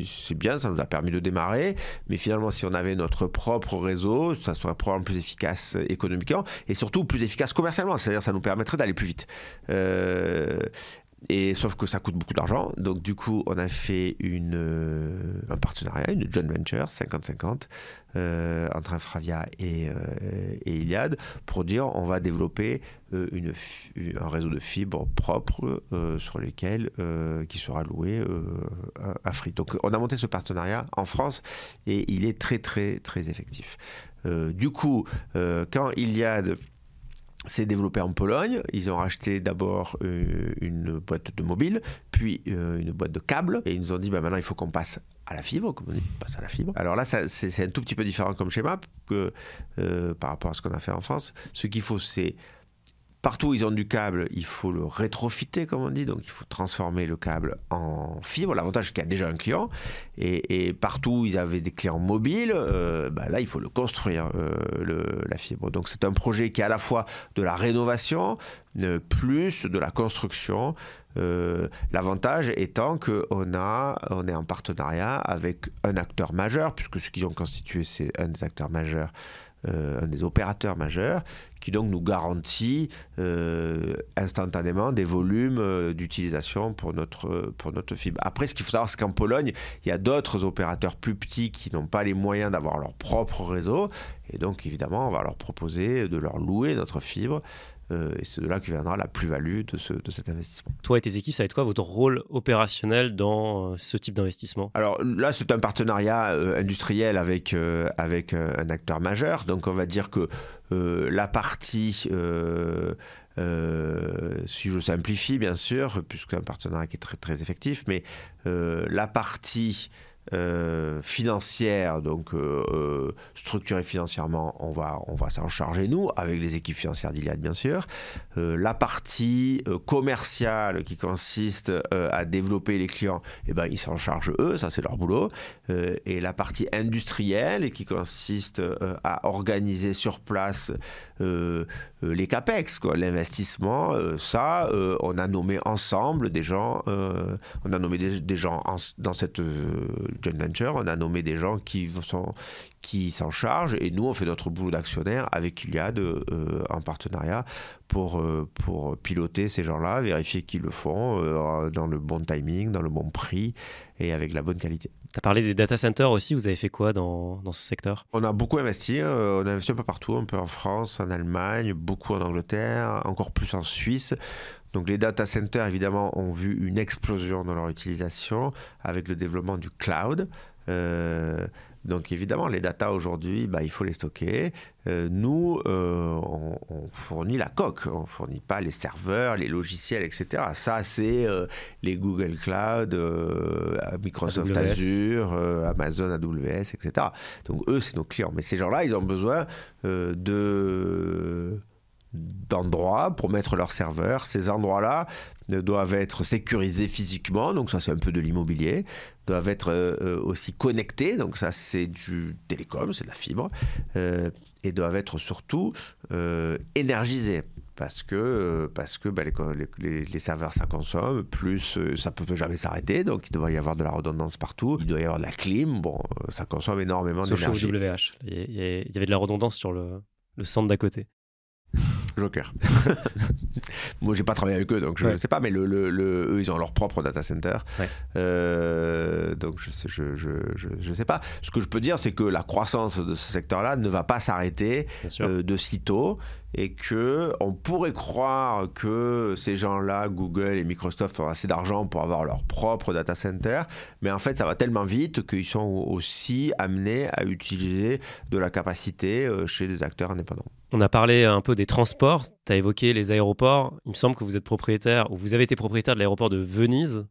c'est bien, ça nous a permis de démarrer, mais finalement si on avait notre propre réseau, ça serait probablement plus efficace économiquement et surtout plus efficace commercialement, c'est-à-dire ça nous permettrait d'aller plus vite. Et sauf que ça coûte beaucoup d'argent. Donc du coup, on a fait euh, un partenariat, une joint venture 50-50 euh, entre Infravia et, euh, Iliad pour dire on va développer une, un réseau de fibres propre sur lesquels qui sera loué à Free. Donc on a monté ce partenariat en France et il est très très très effectif. du coup, quand Iliad s'est développé en Pologne. Ils ont racheté d'abord euh, une boîte de mobile, puis euh, une boîte de câbles. Et ils nous ont dit, bah, maintenant, il faut qu'on passe à la fibre, comme passe à la fibre. Alors là, c'est un tout petit peu différent comme schéma que, euh, par rapport à ce qu'on a fait en France. Ce qu'il faut, c'est Partout où ils ont du câble, il faut le rétrofiter, comme on dit. Donc, il faut transformer le câble en fibre. L'avantage, c'est qu'il y a déjà un client. Et, partout où ils avaient des clients mobiles, euh, bah là, il faut le construire, euh, la fibre. Donc, c'est un projet qui est à la fois de la rénovation, euh, plus de la construction. L'avantage étant qu'on on est en partenariat avec un acteur majeur, puisque ce qu'ils ont constitué, c'est un des acteurs majeurs un des opérateurs majeurs qui donc nous garantit euh, instantanément des volumes euh, d'utilisation pour notre, pour notre fibre. Après, ce qu'il faut savoir, c'est qu'en Pologne, il y a d'autres opérateurs plus petits qui n'ont pas les moyens d'avoir leur propre réseau. Et donc, évidemment, on va leur proposer de leur louer notre fibre euh, et c'est de là que viendra la plus-value de, ce, de cet investissement. Toi et tes équipes, ça va être quoi votre rôle opérationnel dans euh, ce type d'investissement? Alors là, c'est un partenariat euh, industriel avec, avec un acteur majeur. Donc on va dire que la partie... si je simplifie bien sûr, puisque un partenariat qui est très très effectif, mais la partie euh, financière, donc euh, euh, structurée financièrement, on va, on va s'en charger nous, avec les équipes financières d'Iliad bien sûr. la partie commerciale qui consiste à développer les clients, eh ben, ils s'en chargent eux, ça c'est leur boulot. et la partie industrielle qui consiste à organiser sur place les CAPEX, l'investissement, ça, on a nommé ensemble des gens, on a nommé des, gens dans cette joint venture, on a nommé des gens qui sont qui s'en chargent et nous on fait notre boulot d'actionnaire avec Iliad euh, en partenariat pour, euh, pour piloter ces gens-là, vérifier qu'ils le font euh, dans le bon timing, dans le bon prix et avec la bonne qualité. Tu as parlé des data centers aussi, vous avez fait quoi dans, dans ce secteur? On a beaucoup investi, on a investi un peu partout, un peu en France, en Allemagne, beaucoup en Angleterre, encore plus en Suisse. Donc les data centers, évidemment, ont vu une explosion dans leur utilisation avec le développement du cloud. Euh, donc évidemment, les data aujourd'hui, bah, il faut les stocker. Euh, nous, euh, on, fournit la coque, on fournit pas les serveurs, les logiciels, etc. Ça, c'est les Google Cloud, Microsoft Azure, Amazon AWS, etc. Donc eux, c'est nos clients. Mais ces gens-là, ils ont besoin de d'endroits pour mettre leurs serveurs. Ces endroits-là doivent être sécurisés physiquement, donc ça c'est un peu de l'immobilier, doivent être euh, euh, aussi connectés, donc ça c'est du télécom, c'est de la fibre, euh, et doivent être surtout énergisés. Parce que, parce que bah, les, les, serveurs ça consomme, plus ça peut jamais s'arrêter, donc il doit y avoir de la redondance partout, il doit y avoir de la clim, bon, ça consomme énormément d'énergie. Sauf WH, il y, avait de la redondance sur le, le centre d'à côté. Joker. Moi, j'ai pas travaillé avec eux, donc je ne sais pas, mais le, le, eux, ils ont leur propre data center. Euh, donc, je sais, je, je, je, sais pas. Ce que je peux dire, c'est que la croissance de ce secteur-là ne va pas s'arrêter euh, de sitôt et que on pourrait croire que ces gens-là, Google et Microsoft, ont assez d'argent pour avoir leur propre data center, mais en fait, ça va tellement vite qu'ils sont aussi amenés à utiliser de la capacité euh, chez des acteurs indépendants. On a parlé un peu des transports, tu as évoqué les aéroports. Il me semble que vous êtes propriétaire, ou vous avez été propriétaire de l'aéroport de Venise.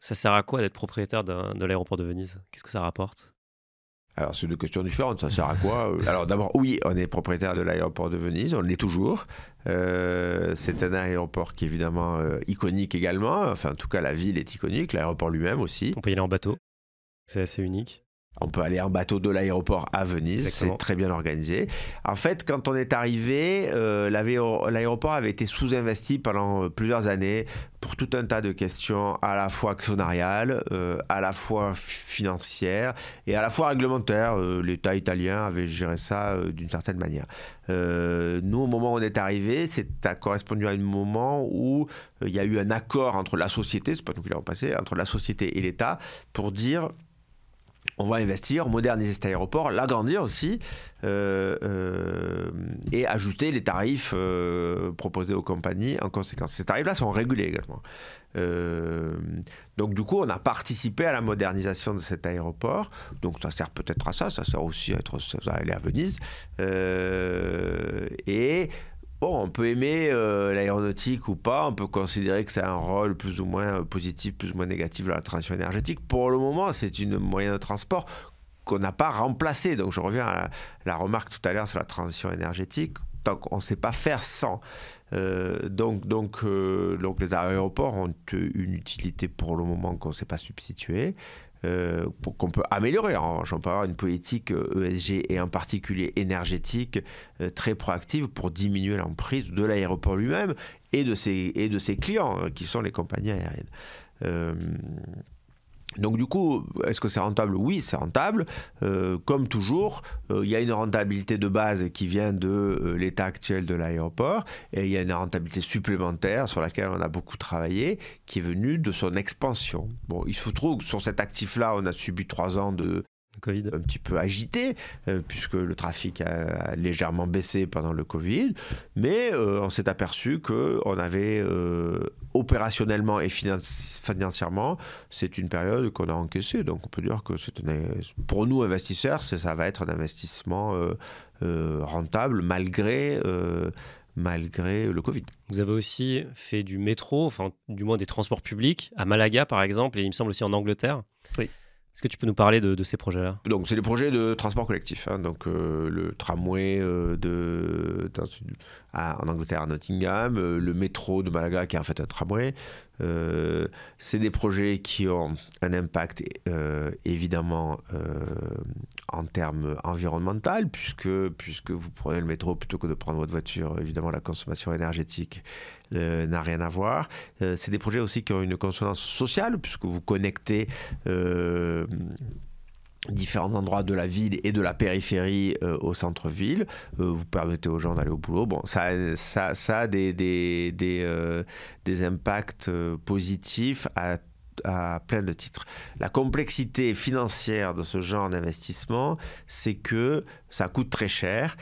Ça sert à quoi d'être propriétaire de l'aéroport de Venise? Qu'est-ce que ça rapporte? Alors, c'est deux questions différentes. Ça sert à quoi? Alors, d'abord, oui, on est propriétaire de l'aéroport de Venise, on l'est toujours. c'est un aéroport qui est évidemment iconique également. Enfin, en tout cas, la ville est iconique, l'aéroport lui-même aussi. On peut y aller en bateau. C'est assez unique. On peut aller en bateau de l'aéroport à Venise, c'est très bien organisé. En fait, quand on est arrivé, euh, l'aéroport avait été sous-investi pendant euh, plusieurs années pour tout un tas de questions à la fois actionnariales, euh, à la fois financières et à la fois réglementaires. L'État italien avait géré ça d'une certaine manière. nous, au moment où on est arrivé, c'est a correspondu à un moment où il y a eu un accord entre la société, c'est pas nous qui l'avons passé, entre la société et l'État pour dire on va investir, moderniser cet aéroport, l'agrandir aussi euh, euh, et ajuster les tarifs euh, proposés aux compagnies en conséquence. Ces tarifs-là sont régulés également. donc du coup, on a participé à la modernisation de cet aéroport. Donc ça sert peut-être à ça, ça sert aussi à être à aller à Venise. et Bon, on peut aimer euh, l'aéronautique ou pas, on peut considérer que c'est un rôle plus ou moins positif, plus ou moins négatif dans la transition énergétique. Pour le moment, c'est une moyen de transport qu'on n'a pas remplacé. Donc je reviens à la, remarque tout à l'heure sur la transition énergétique. Tant qu'on ne sait pas faire sans. Euh, donc, donc, euh, donc les aéroports ont une utilité pour le moment qu'on ne sait pas substituer. Euh, pour qu'on peut améliorer. J'en peut avoir une politique ESG euh, e et en particulier énergétique euh, très proactive pour diminuer l'emprise de l'aéroport lui-même et de ses, et de ses clients, hein, qui sont les compagnies aériennes. Donc du coup, est-ce que c'est rentable? Oui, c'est rentable. Euh, comme toujours, euh, il y a une rentabilité de base qui vient de euh, l'état actuel de l'aéroport et il y a une rentabilité supplémentaire sur laquelle on a beaucoup travaillé qui est venue de son expansion. Bon, il se trouve que sur cet actif-là, on a subi trois ans de Covid. un petit peu agité, euh, puisque le trafic a, légèrement baissé pendant le Covid, mais euh, on s'est aperçu qu'on avait euh, opérationnellement et financièrement, c'est une période qu'on a encaissée. Donc on peut dire que pour nous investisseurs, ça va être un investissement rentable malgré malgré le Covid. Vous avez aussi fait du métro, enfin du moins des transports publics, à Malaga par exemple, et il me semble aussi en Angleterre. Oui. Est-ce que tu peux nous parler de, ces projets-là? Donc, c'est des projets de transport collectif. Hein. donc, euh, le tramway euh, de, en Angleterre à Nottingham, euh, le métro de Malaga qui est en fait un tramway. C'est des projets qui ont un impact évidemment en termes environnementaux, puisque, puisque vous prenez le métro plutôt que de prendre votre voiture. Évidemment, la consommation énergétique n'a rien à voir. c'est des projets aussi qui ont une consonance sociale, puisque vous connectez différents endroits de la ville et de la périphérie euh, au centre-ville. Euh, vous permettez aux gens d'aller au boulot. Bon, ça, ça, ça a des, des, des, euh, impacts positifs à à plein de titres. La complexité financière de ce genre d'investissement, c'est que ça coûte très cher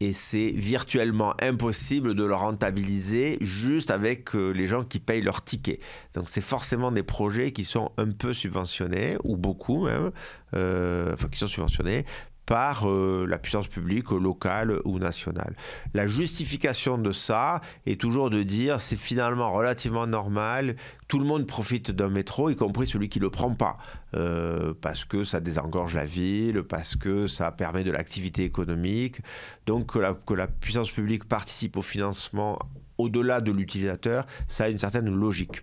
et c'est virtuellement impossible de le rentabiliser juste avec euh, les gens qui payent leur ticket. Donc c'est forcément des projets qui sont un peu subventionnés, ou beaucoup même, euh, enfin qui sont subventionnés par euh, la puissance publique locale ou nationale. La justification de ça est toujours de dire c'est finalement relativement normal, tout le monde profite d'un métro, y compris celui qui ne le prend pas, euh, parce que ça désengorge la ville, parce que ça permet de l'activité économique. Donc que la, que la puissance publique participe au financement au-delà de l'utilisateur, ça a une certaine logique.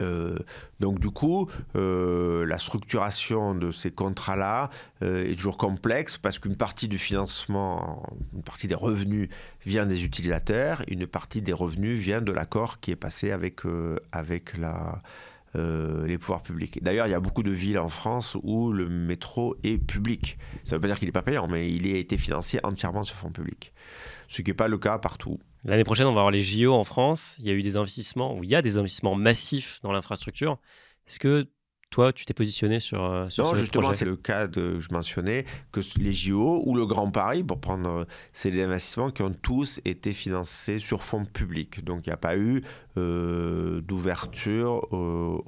Euh, donc du coup, euh, la structuration de ces contrats-là euh, est toujours complexe parce qu'une partie du financement, une partie des revenus vient des utilisateurs, une partie des revenus vient de l'accord qui est passé avec, avec les pouvoirs publics. D'ailleurs, il y a beaucoup de villes en France où le métro est public. Ça ne veut pas dire qu'il n'est pas payant, mais il a été financé entièrement sur fonds publics. Ce qui n'est pas le cas partout. L'année prochaine, on va avoir les JO en France. Il y a eu des investissements, ou il y a des investissements massifs dans l'infrastructure. Est-ce que toi, tu t'es positionné sur, euh, sur non, justement, c'est le cas de, je mentionnais, que les JO ou le Grand Paris, pour prendre, c'est des investissements qui ont tous été financés sur fonds publics. Donc, il n'y a pas eu euh, d'ouverture euh,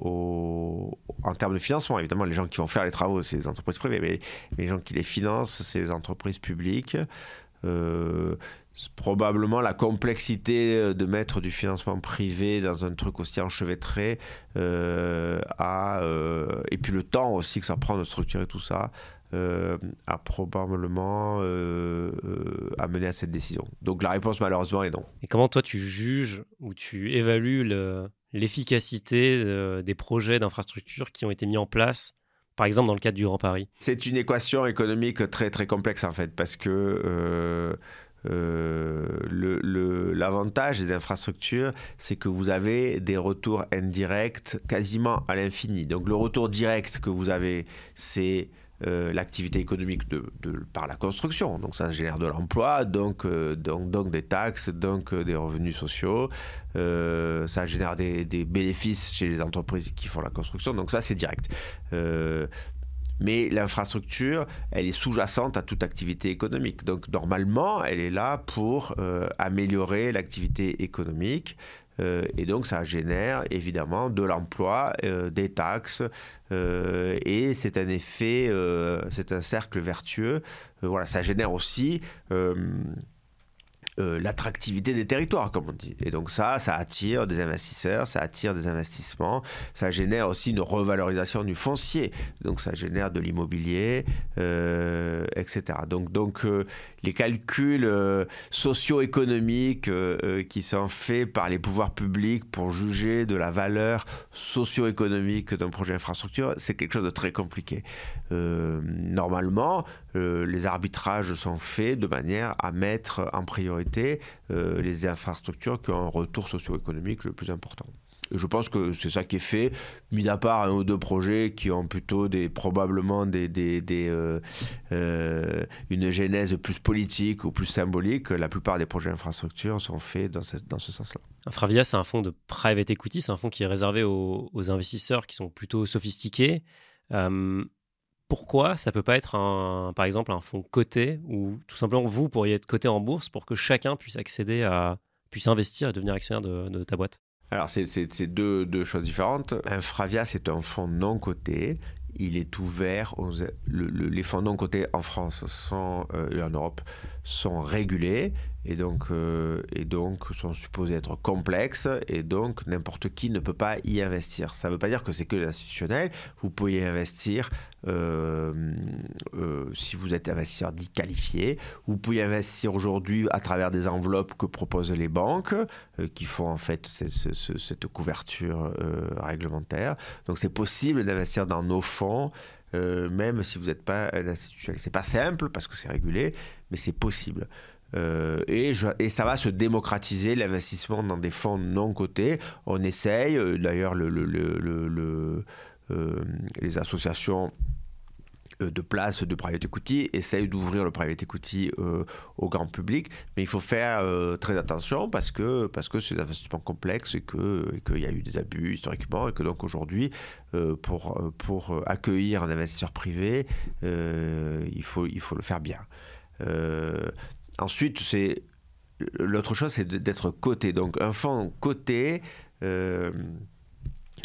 en termes de financement. Évidemment, les gens qui vont faire les travaux, c'est les entreprises privées, mais les gens qui les financent, c'est les entreprises publiques. Probablement la complexité de mettre du financement privé dans un truc aussi enchevêtré à, et puis le temps aussi que ça prend de structurer tout ça euh, a probablement euh, euh, amené à cette décision. Donc la réponse malheureusement est non. Et comment toi tu juges ou tu évalues l'efficacité des projets d'infrastructure qui ont été mis en place par exemple dans le cadre du Grand Paris C'est une équation économique très très complexe en fait parce que l'avantage des infrastructures, c'est que vous avez des retours indirects quasiment à l'infini. Donc le retour direct que vous avez, c'est euh, l'activité économique de, par la construction. Donc ça génère de l'emploi, donc, euh, donc, donc, des taxes, donc euh, des revenus sociaux. ça génère des, des, bénéfices chez les entreprises qui font la construction. Donc ça, c'est direct. mais l'infrastructure, elle est sous-jacente à toute activité économique. Donc normalement, elle est là pour améliorer l'activité économique. Euh, et donc ça génère évidemment de l'emploi, euh, des taxes, euh, et c'est un effet, c'est un cercle vertueux. voilà, ça génère aussi euh, l'attractivité des territoires, comme on dit. Et donc ça, ça attire des investisseurs, ça attire des investissements, ça génère aussi une revalorisation du foncier, donc ça génère de l'immobilier, euh, etc. Donc, donc euh, les calculs socio-économiques qui sont faits par les pouvoirs publics pour juger de la valeur socio-économique d'un projet d'infrastructure, c'est quelque chose de très compliqué. normalement, les arbitrages sont faits de manière à mettre en priorité euh, les infrastructures qui ont un retour socio-économique le plus important. Je pense que c'est ça qui est fait, mis à part un ou deux projets qui ont plutôt des, probablement des, des, euh, euh, une genèse plus politique ou plus symbolique. La plupart des projets d'infrastructure sont faits dans, dans ce sens-là. Infravia, c'est un fonds de private equity, c'est un fonds qui est réservé aux, investisseurs qui sont plutôt sophistiqués pourquoi ça peut pas être par exemple un fonds coté ou tout simplement vous pourriez être coté en bourse pour que chacun puisse accéder à puisse investir et devenir actionnaire de, ta boîte? Alors c'est deux, choses différentes. Infravia c'est un fonds non coté. Il est ouvert les fonds non cotés en France euh, et en Europe sont régulés et donc, euh, et donc sont supposés être complexes et donc n'importe qui ne peut pas y investir. Ça ne veut pas dire que c'est que l'institutionnel. Vous pouvez y investir euh, euh, si vous êtes investisseur dit qualifié. Vous pouvez investir aujourd'hui à travers des enveloppes que proposent les banques qui font en fait cette, couverture réglementaire. Donc c'est possible d'investir dans nos fonds. même si vous n'êtes pas un institutionnel. C'est pas simple parce que c'est régulé, mais c'est possible. Euh, et, ça va se démocratiser l'investissement dans des fonds non cotés. On essaye, euh, d'ailleurs, le, le, euh, les associations de place de private equity essayent d'ouvrir le private equity au grand public, mais il faut faire très attention parce que parce que c'est un investissement complexe et qu'il y a eu des abus historiquement et que donc aujourd'hui pour pour accueillir un investisseur privé il faut il faut le faire bien. Ensuite, c'est l'autre chose, c'est d'être coté. Donc, un fonds coté euh,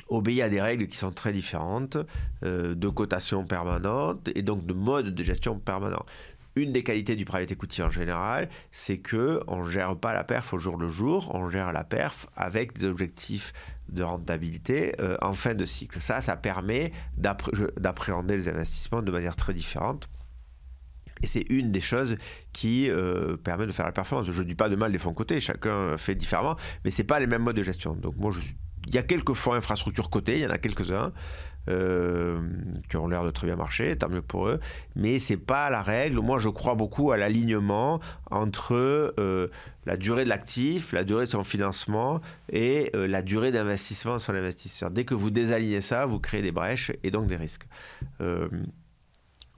obéit à des règles qui sont très différentes, euh, de cotation permanente et donc de mode de gestion permanent. Une des qualités du private equity en général, c'est que on gère pas la perf au jour le jour, on gère la perf avec des objectifs de rentabilité euh, en fin de cycle. Ça, ça permet d'appréhender les investissements de manière très différente et c'est une des choses qui euh, permet de faire la performance. Je ne dis pas de mal des fonds cotés, chacun fait différemment, mais ce pas les mêmes modes de gestion. Donc moi, il y a quelques fonds infrastructures cotés, il y en a quelques-uns euh, qui ont l'air de très bien marcher, tant mieux pour eux, mais c'est pas la règle. Moi, je crois beaucoup à l'alignement entre euh, la durée de l'actif, la durée de son financement et la durée d'investissement sur l'investisseur. Dès que vous désalignez ça, vous créez des brèches et donc des risques.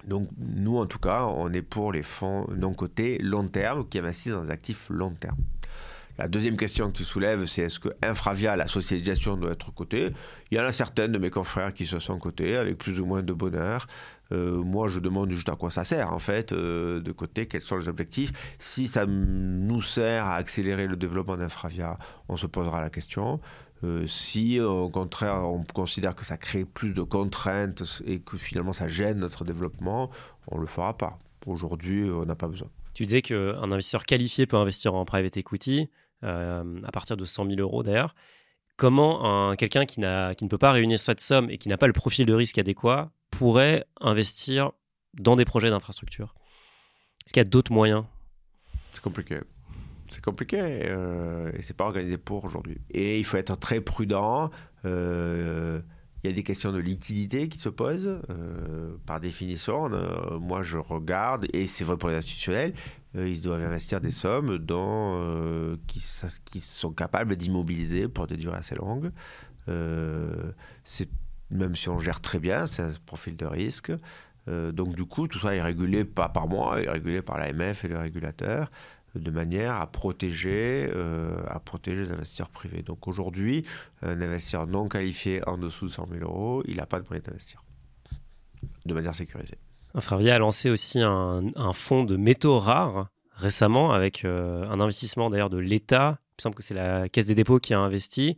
Donc nous, en tout cas, on est pour les fonds non cotés long terme qui investissent dans des actifs long terme. La deuxième question que tu soulèves, c'est est-ce que Infravia, la société de gestion, doit être cotée? Il y en a certaines de mes confrères qui se sont cotés avec plus ou moins de bonheur. Euh, moi, je demande juste à quoi ça sert, en fait, euh, de côté, quels sont les objectifs. Si ça nous sert à accélérer le développement d'Infravia, on se posera la question. Euh, si au contraire on considère que ça crée plus de contraintes et que finalement ça gêne notre développement, on ne le fera pas. Aujourd'hui, on n'a pas besoin. Tu disais qu'un investisseur qualifié peut investir en private equity, à partir de 100 000 euros d'ailleurs. Comment quelqu'un qui, qui ne peut pas réunir cette somme et qui n'a pas le profil de risque adéquat pourrait investir dans des projets d'infrastructure? Est-ce qu'il y a d'autres moyens? C'est compliqué. C'est compliqué euh, et c'est pas organisé pour aujourd'hui. Et il faut être très prudent. Euh, il y a des questions de liquidité qui se posent. Euh, par définition, moi je regarde, et c'est vrai pour les institutionnels, ils doivent investir des sommes dans, qui, sont capables d'immobiliser pour des durées assez longues. c'est même si on gère très bien, c'est un profil de risque. donc du coup, tout ça est régulé pas par moi, est régulé par l'AMF et le régulateur de manière à protéger, euh, à protéger les investisseurs privés. Donc aujourd'hui, un investisseur non qualifié en dessous de 100 000 euros, il n'a pas de moyen d'investir de manière sécurisée. Infravia a lancé aussi un, fonds de métaux rares récemment avec euh, un investissement d'ailleurs de l'État. Il me semble que c'est la Caisse des dépôts qui a investi.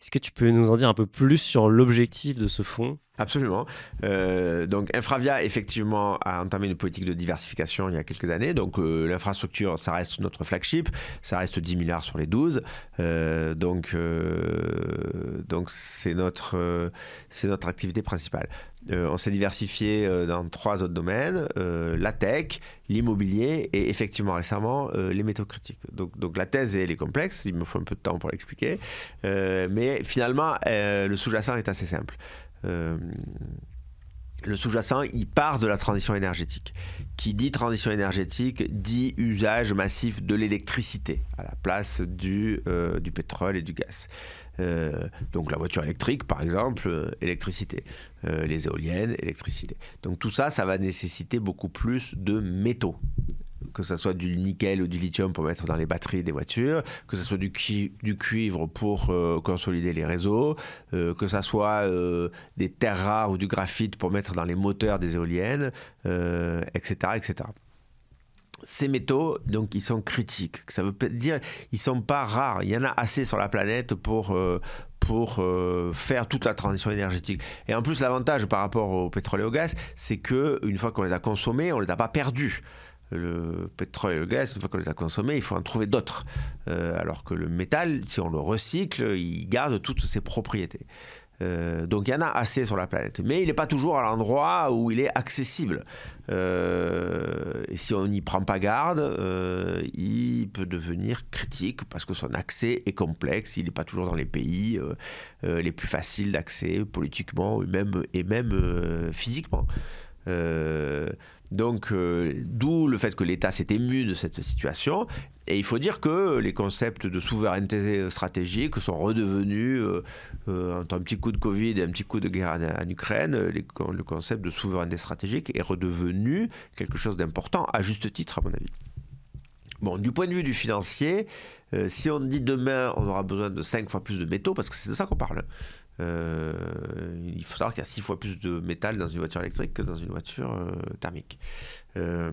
Est-ce que tu peux nous en dire un peu plus sur l'objectif de ce fonds? Absolument. Euh, donc Infravia, effectivement, a entamé une politique de diversification il y a quelques années. Donc euh, l'infrastructure, ça reste notre flagship, ça reste 10 milliards sur les 12. Euh, donc donc c'est notre, c'est notre activité principale. On s'est diversifié dans trois autres domaines, la tech, l'immobilier et effectivement récemment les métaux critiques. Donc, la thèse est complexe, il me faut un peu de temps pour l'expliquer, mais finalement le sous-jacent est assez simple. Euh, le sous-jacent, il part de la transition énergétique. Qui dit transition énergétique dit usage massif de l'électricité à la place du, euh, pétrole et du gaz. Euh, donc la voiture électrique, par exemple, électricité. les éoliennes, électricité. Donc tout ça, ça va nécessiter beaucoup plus de métaux que ce soit du nickel ou du lithium pour mettre dans les batteries des voitures, que ce soit du, cuivre pour euh, consolider les réseaux, euh, que ce soit euh, des terres rares ou du graphite pour mettre dans les moteurs des éoliennes, etc., etc. Ces métaux, donc, ils sont critiques. Ça veut dire ils sont pas rares. Il y en a assez sur la planète pour pour faire toute la transition énergétique. Et en plus, l'avantage par rapport au pétrole et au gaz, c'est que une fois qu'on les a consommés, on les a pas perdus le pétrole et le gaz, une fois qu'on les a consommés, il faut en trouver d'autres. Euh, alors que le métal, si on le recycle, il garde toutes ses propriétés. Euh, donc il y en a assez sur la planète. Mais il n'est pas toujours à l'endroit où il est accessible. Euh, et si on n'y prend pas garde, il peut devenir critique parce que son accès est complexe. Il n'est pas toujours dans les pays les plus faciles d'accès politiquement et même, et même physiquement. Donc, euh, d'où le fait que l'État s'est ému de cette situation. Et il faut dire que les concepts de souveraineté stratégique sont redevenus, euh, euh, entre un petit coup de Covid et un petit coup de guerre en, Ukraine, le concept de souveraineté stratégique est redevenu quelque chose d'important, à juste titre, à mon avis. Bon, du point de vue du financier, si on dit demain on aura besoin de 5 fois plus de métaux, parce que c'est de ça qu'on parle, euh, il faut savoir qu'il y a six fois plus de métal dans une voiture électrique que dans une voiture euh, thermique. Euh,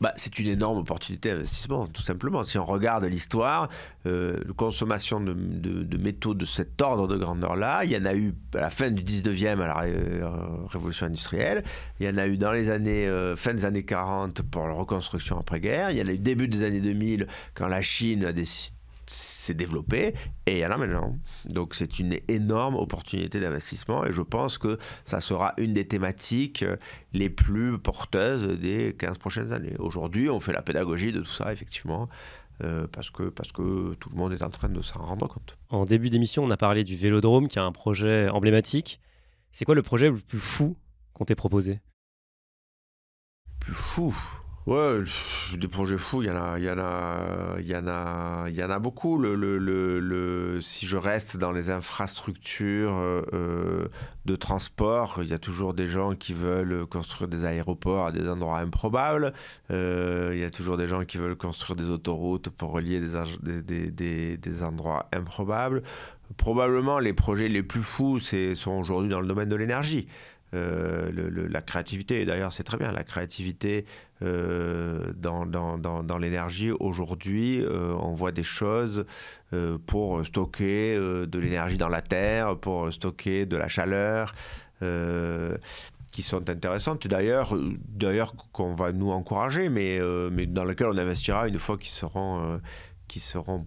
bah, c'est une énorme opportunité d'investissement, tout simplement. Si on regarde l'histoire, la consommation de, de, métaux de cet ordre de grandeur-là, il y en a eu à la fin du 19e, à la révolution industrielle, il y en a eu dans les années, fin des années 40 pour la reconstruction après-guerre, il y en a eu début des années 2000 quand la Chine a décidé s'est développé et il y en a maintenant. Donc c'est une énorme opportunité d'investissement et je pense que ça sera une des thématiques euh, les plus porteuses des 15 prochaines années. Aujourd'hui, on fait la pédagogie de tout ça, effectivement. Euh, parce, que, parce que tout le monde est en train de s'en rendre compte. En début d'émission, on a parlé du Vélodrome, qui est un projet emblématique. C'est quoi le projet le plus fou qu'on t'ait proposé? Plus fou? Ouais, des projets fous, il y en a, y en a, y en a, y en a beaucoup. Le, le, le, si je reste dans les infrastructures euh, de transport, il y a toujours des gens qui veulent construire des aéroports à des endroits improbables. Euh, il y a toujours des gens qui veulent construire des autoroutes pour relier des, des, des, des endroits improbables. Probablement, les projets les plus fous sont aujourd'hui dans le domaine de l'énergie. Euh, la créativité, d'ailleurs c'est très bien, la créativité euh, dans, dans, dans, l'énergie, aujourd'hui euh, on voit des choses pour stocker de l'énergie dans la terre, pour stocker de la chaleur qui sont intéressantes, d'ailleurs, d'ailleurs qu'on va nous encourager, mais, mais dans lesquelles on investira une fois qu'ils seront, seront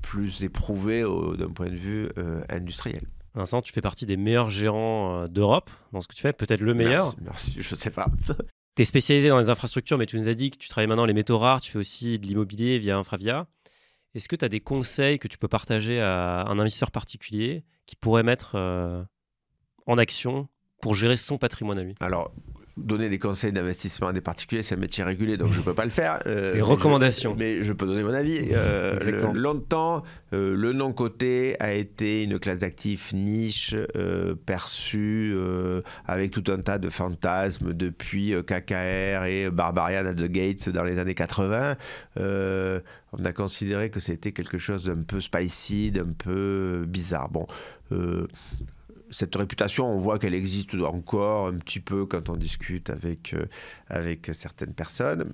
plus éprouvés d'un point de vue industriel. Vincent, tu fais partie des meilleurs gérants d'Europe dans ce que tu fais, peut-être le meilleur? Merci, merci je sais pas. tu es spécialisé dans les infrastructures, mais tu nous as dit que tu travailles maintenant les métaux rares, tu fais aussi de l'immobilier via Infravia. Est-ce que tu as des conseils que tu peux partager à un investisseur particulier qui pourrait mettre euh, en action pour gérer son patrimoine à lui? Donner des conseils d'investissement à des particuliers, c'est un métier régulé, donc je ne peux pas le faire. Euh, des recommandations. mais je peux donner mon avis. Euh, longtemps, euh, le non-coté a été une classe d'actifs niche, perçue avec tout un tas de fantasmes depuis KKR et Barbarian at the Gates dans les années 80. on a considéré que c'était quelque chose d'un peu spicy, d'un peu bizarre. Bon cette réputation, on voit qu'elle existe encore un petit peu quand on discute avec, euh, avec certaines personnes.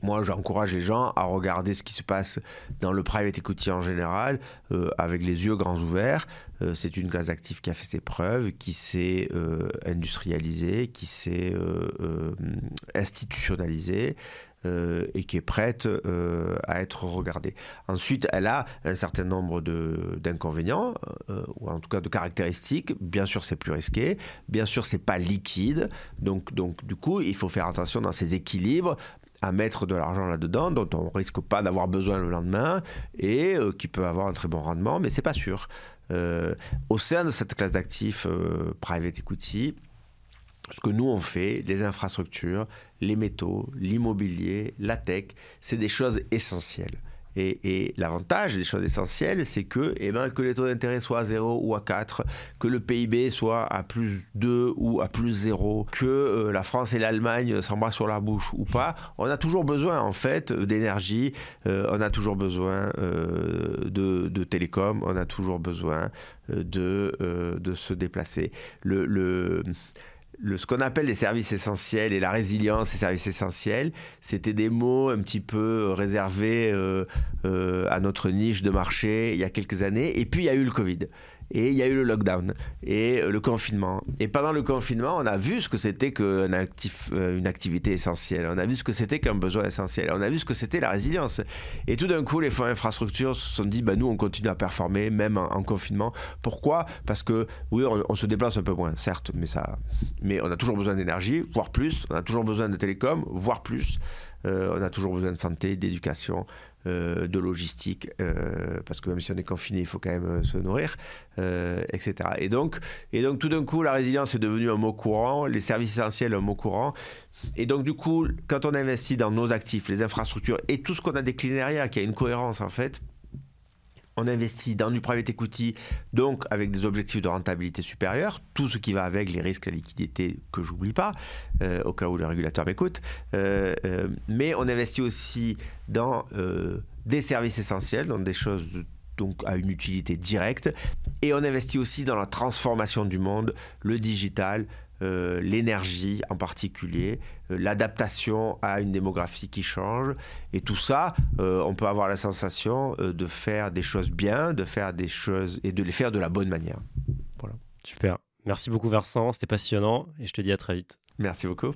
Moi, j'encourage les gens à regarder ce qui se passe dans le private equity en général, euh, avec les yeux grands ouverts. Euh, c'est une classe d'actifs qui a fait ses preuves, qui s'est industrialisée, qui s'est institutionnalisée. Euh, et qui est prête euh, à être regardée. Ensuite, elle a un certain nombre d'inconvénients, euh, ou en tout cas de caractéristiques. Bien sûr, c'est plus risqué. Bien sûr, c'est pas liquide. Donc, donc, du coup, il faut faire attention dans ces équilibres à mettre de l'argent là-dedans, dont on risque pas d'avoir besoin le lendemain, et qui peut avoir un très bon rendement, mais c'est pas sûr. au sein de cette classe d'actifs private equity, ce que nous on fait, les infrastructures, les métaux, l'immobilier, la tech, c'est des choses essentielles. Et, l'avantage des choses essentielles, c'est que, eh ben, que les taux d'intérêt soient à 0 ou à 4, que le PIB soit à plus 2 ou à plus 0, que euh, la France et l'Allemagne s'embrassent sur la bouche ou pas, on a toujours besoin en fait d'énergie, euh, on a toujours besoin euh, de, de, télécom, on a toujours besoin de, de se déplacer. Ce qu'on appelle les services essentiels et la résilience des services essentiels, c'était des mots un petit peu réservés euh, euh, à notre niche de marché il y a quelques années. Et puis il y a eu le Covid. Et il y a eu le lockdown et euh, le confinement. Et pendant le confinement, on a vu ce que c'était qu'une une activité essentielle. On a vu ce que c'était qu'un besoin essentiel. On a vu ce que c'était la résilience. Et tout d'un coup, les fonds infrastructures se sont dit, bah, nous, on continue à performer, même en, confinement. Pourquoi? Parce que, oui, on, se déplace un peu moins, certes, mais, ça, mais on a toujours besoin d'énergie, voire plus. On a toujours besoin de télécom, voire plus. Euh, on a toujours besoin de santé, d'éducation, euh, de logistique, euh, parce que même si on est confiné, il faut quand même se nourrir, etc. Et donc, et donc tout d'un coup, la résilience est devenue un mot courant, les services essentiels un mot courant. Et donc du coup, quand on investit dans nos actifs, les infrastructures et tout ce qu'on a décliné derrière, qui a une cohérence en fait, on investit dans du private equity, donc avec des objectifs de rentabilité supérieure, tout ce qui va avec les risques à liquidité que j'oublie pas, euh, au cas où le régulateur m'écoute. Euh, euh, mais on investit aussi dans des services essentiels, dans des choses donc à une utilité directe, et on investit aussi dans la transformation du monde, le digital, euh, l'énergie en particulier, euh, l'adaptation à une démographie qui change. Et tout ça, euh, on peut avoir la sensation de faire des choses bien, de faire des choses et de les faire de la bonne manière. Voilà. Super. Merci beaucoup Vincent, c'était passionnant et je te dis à très vite. Merci beaucoup.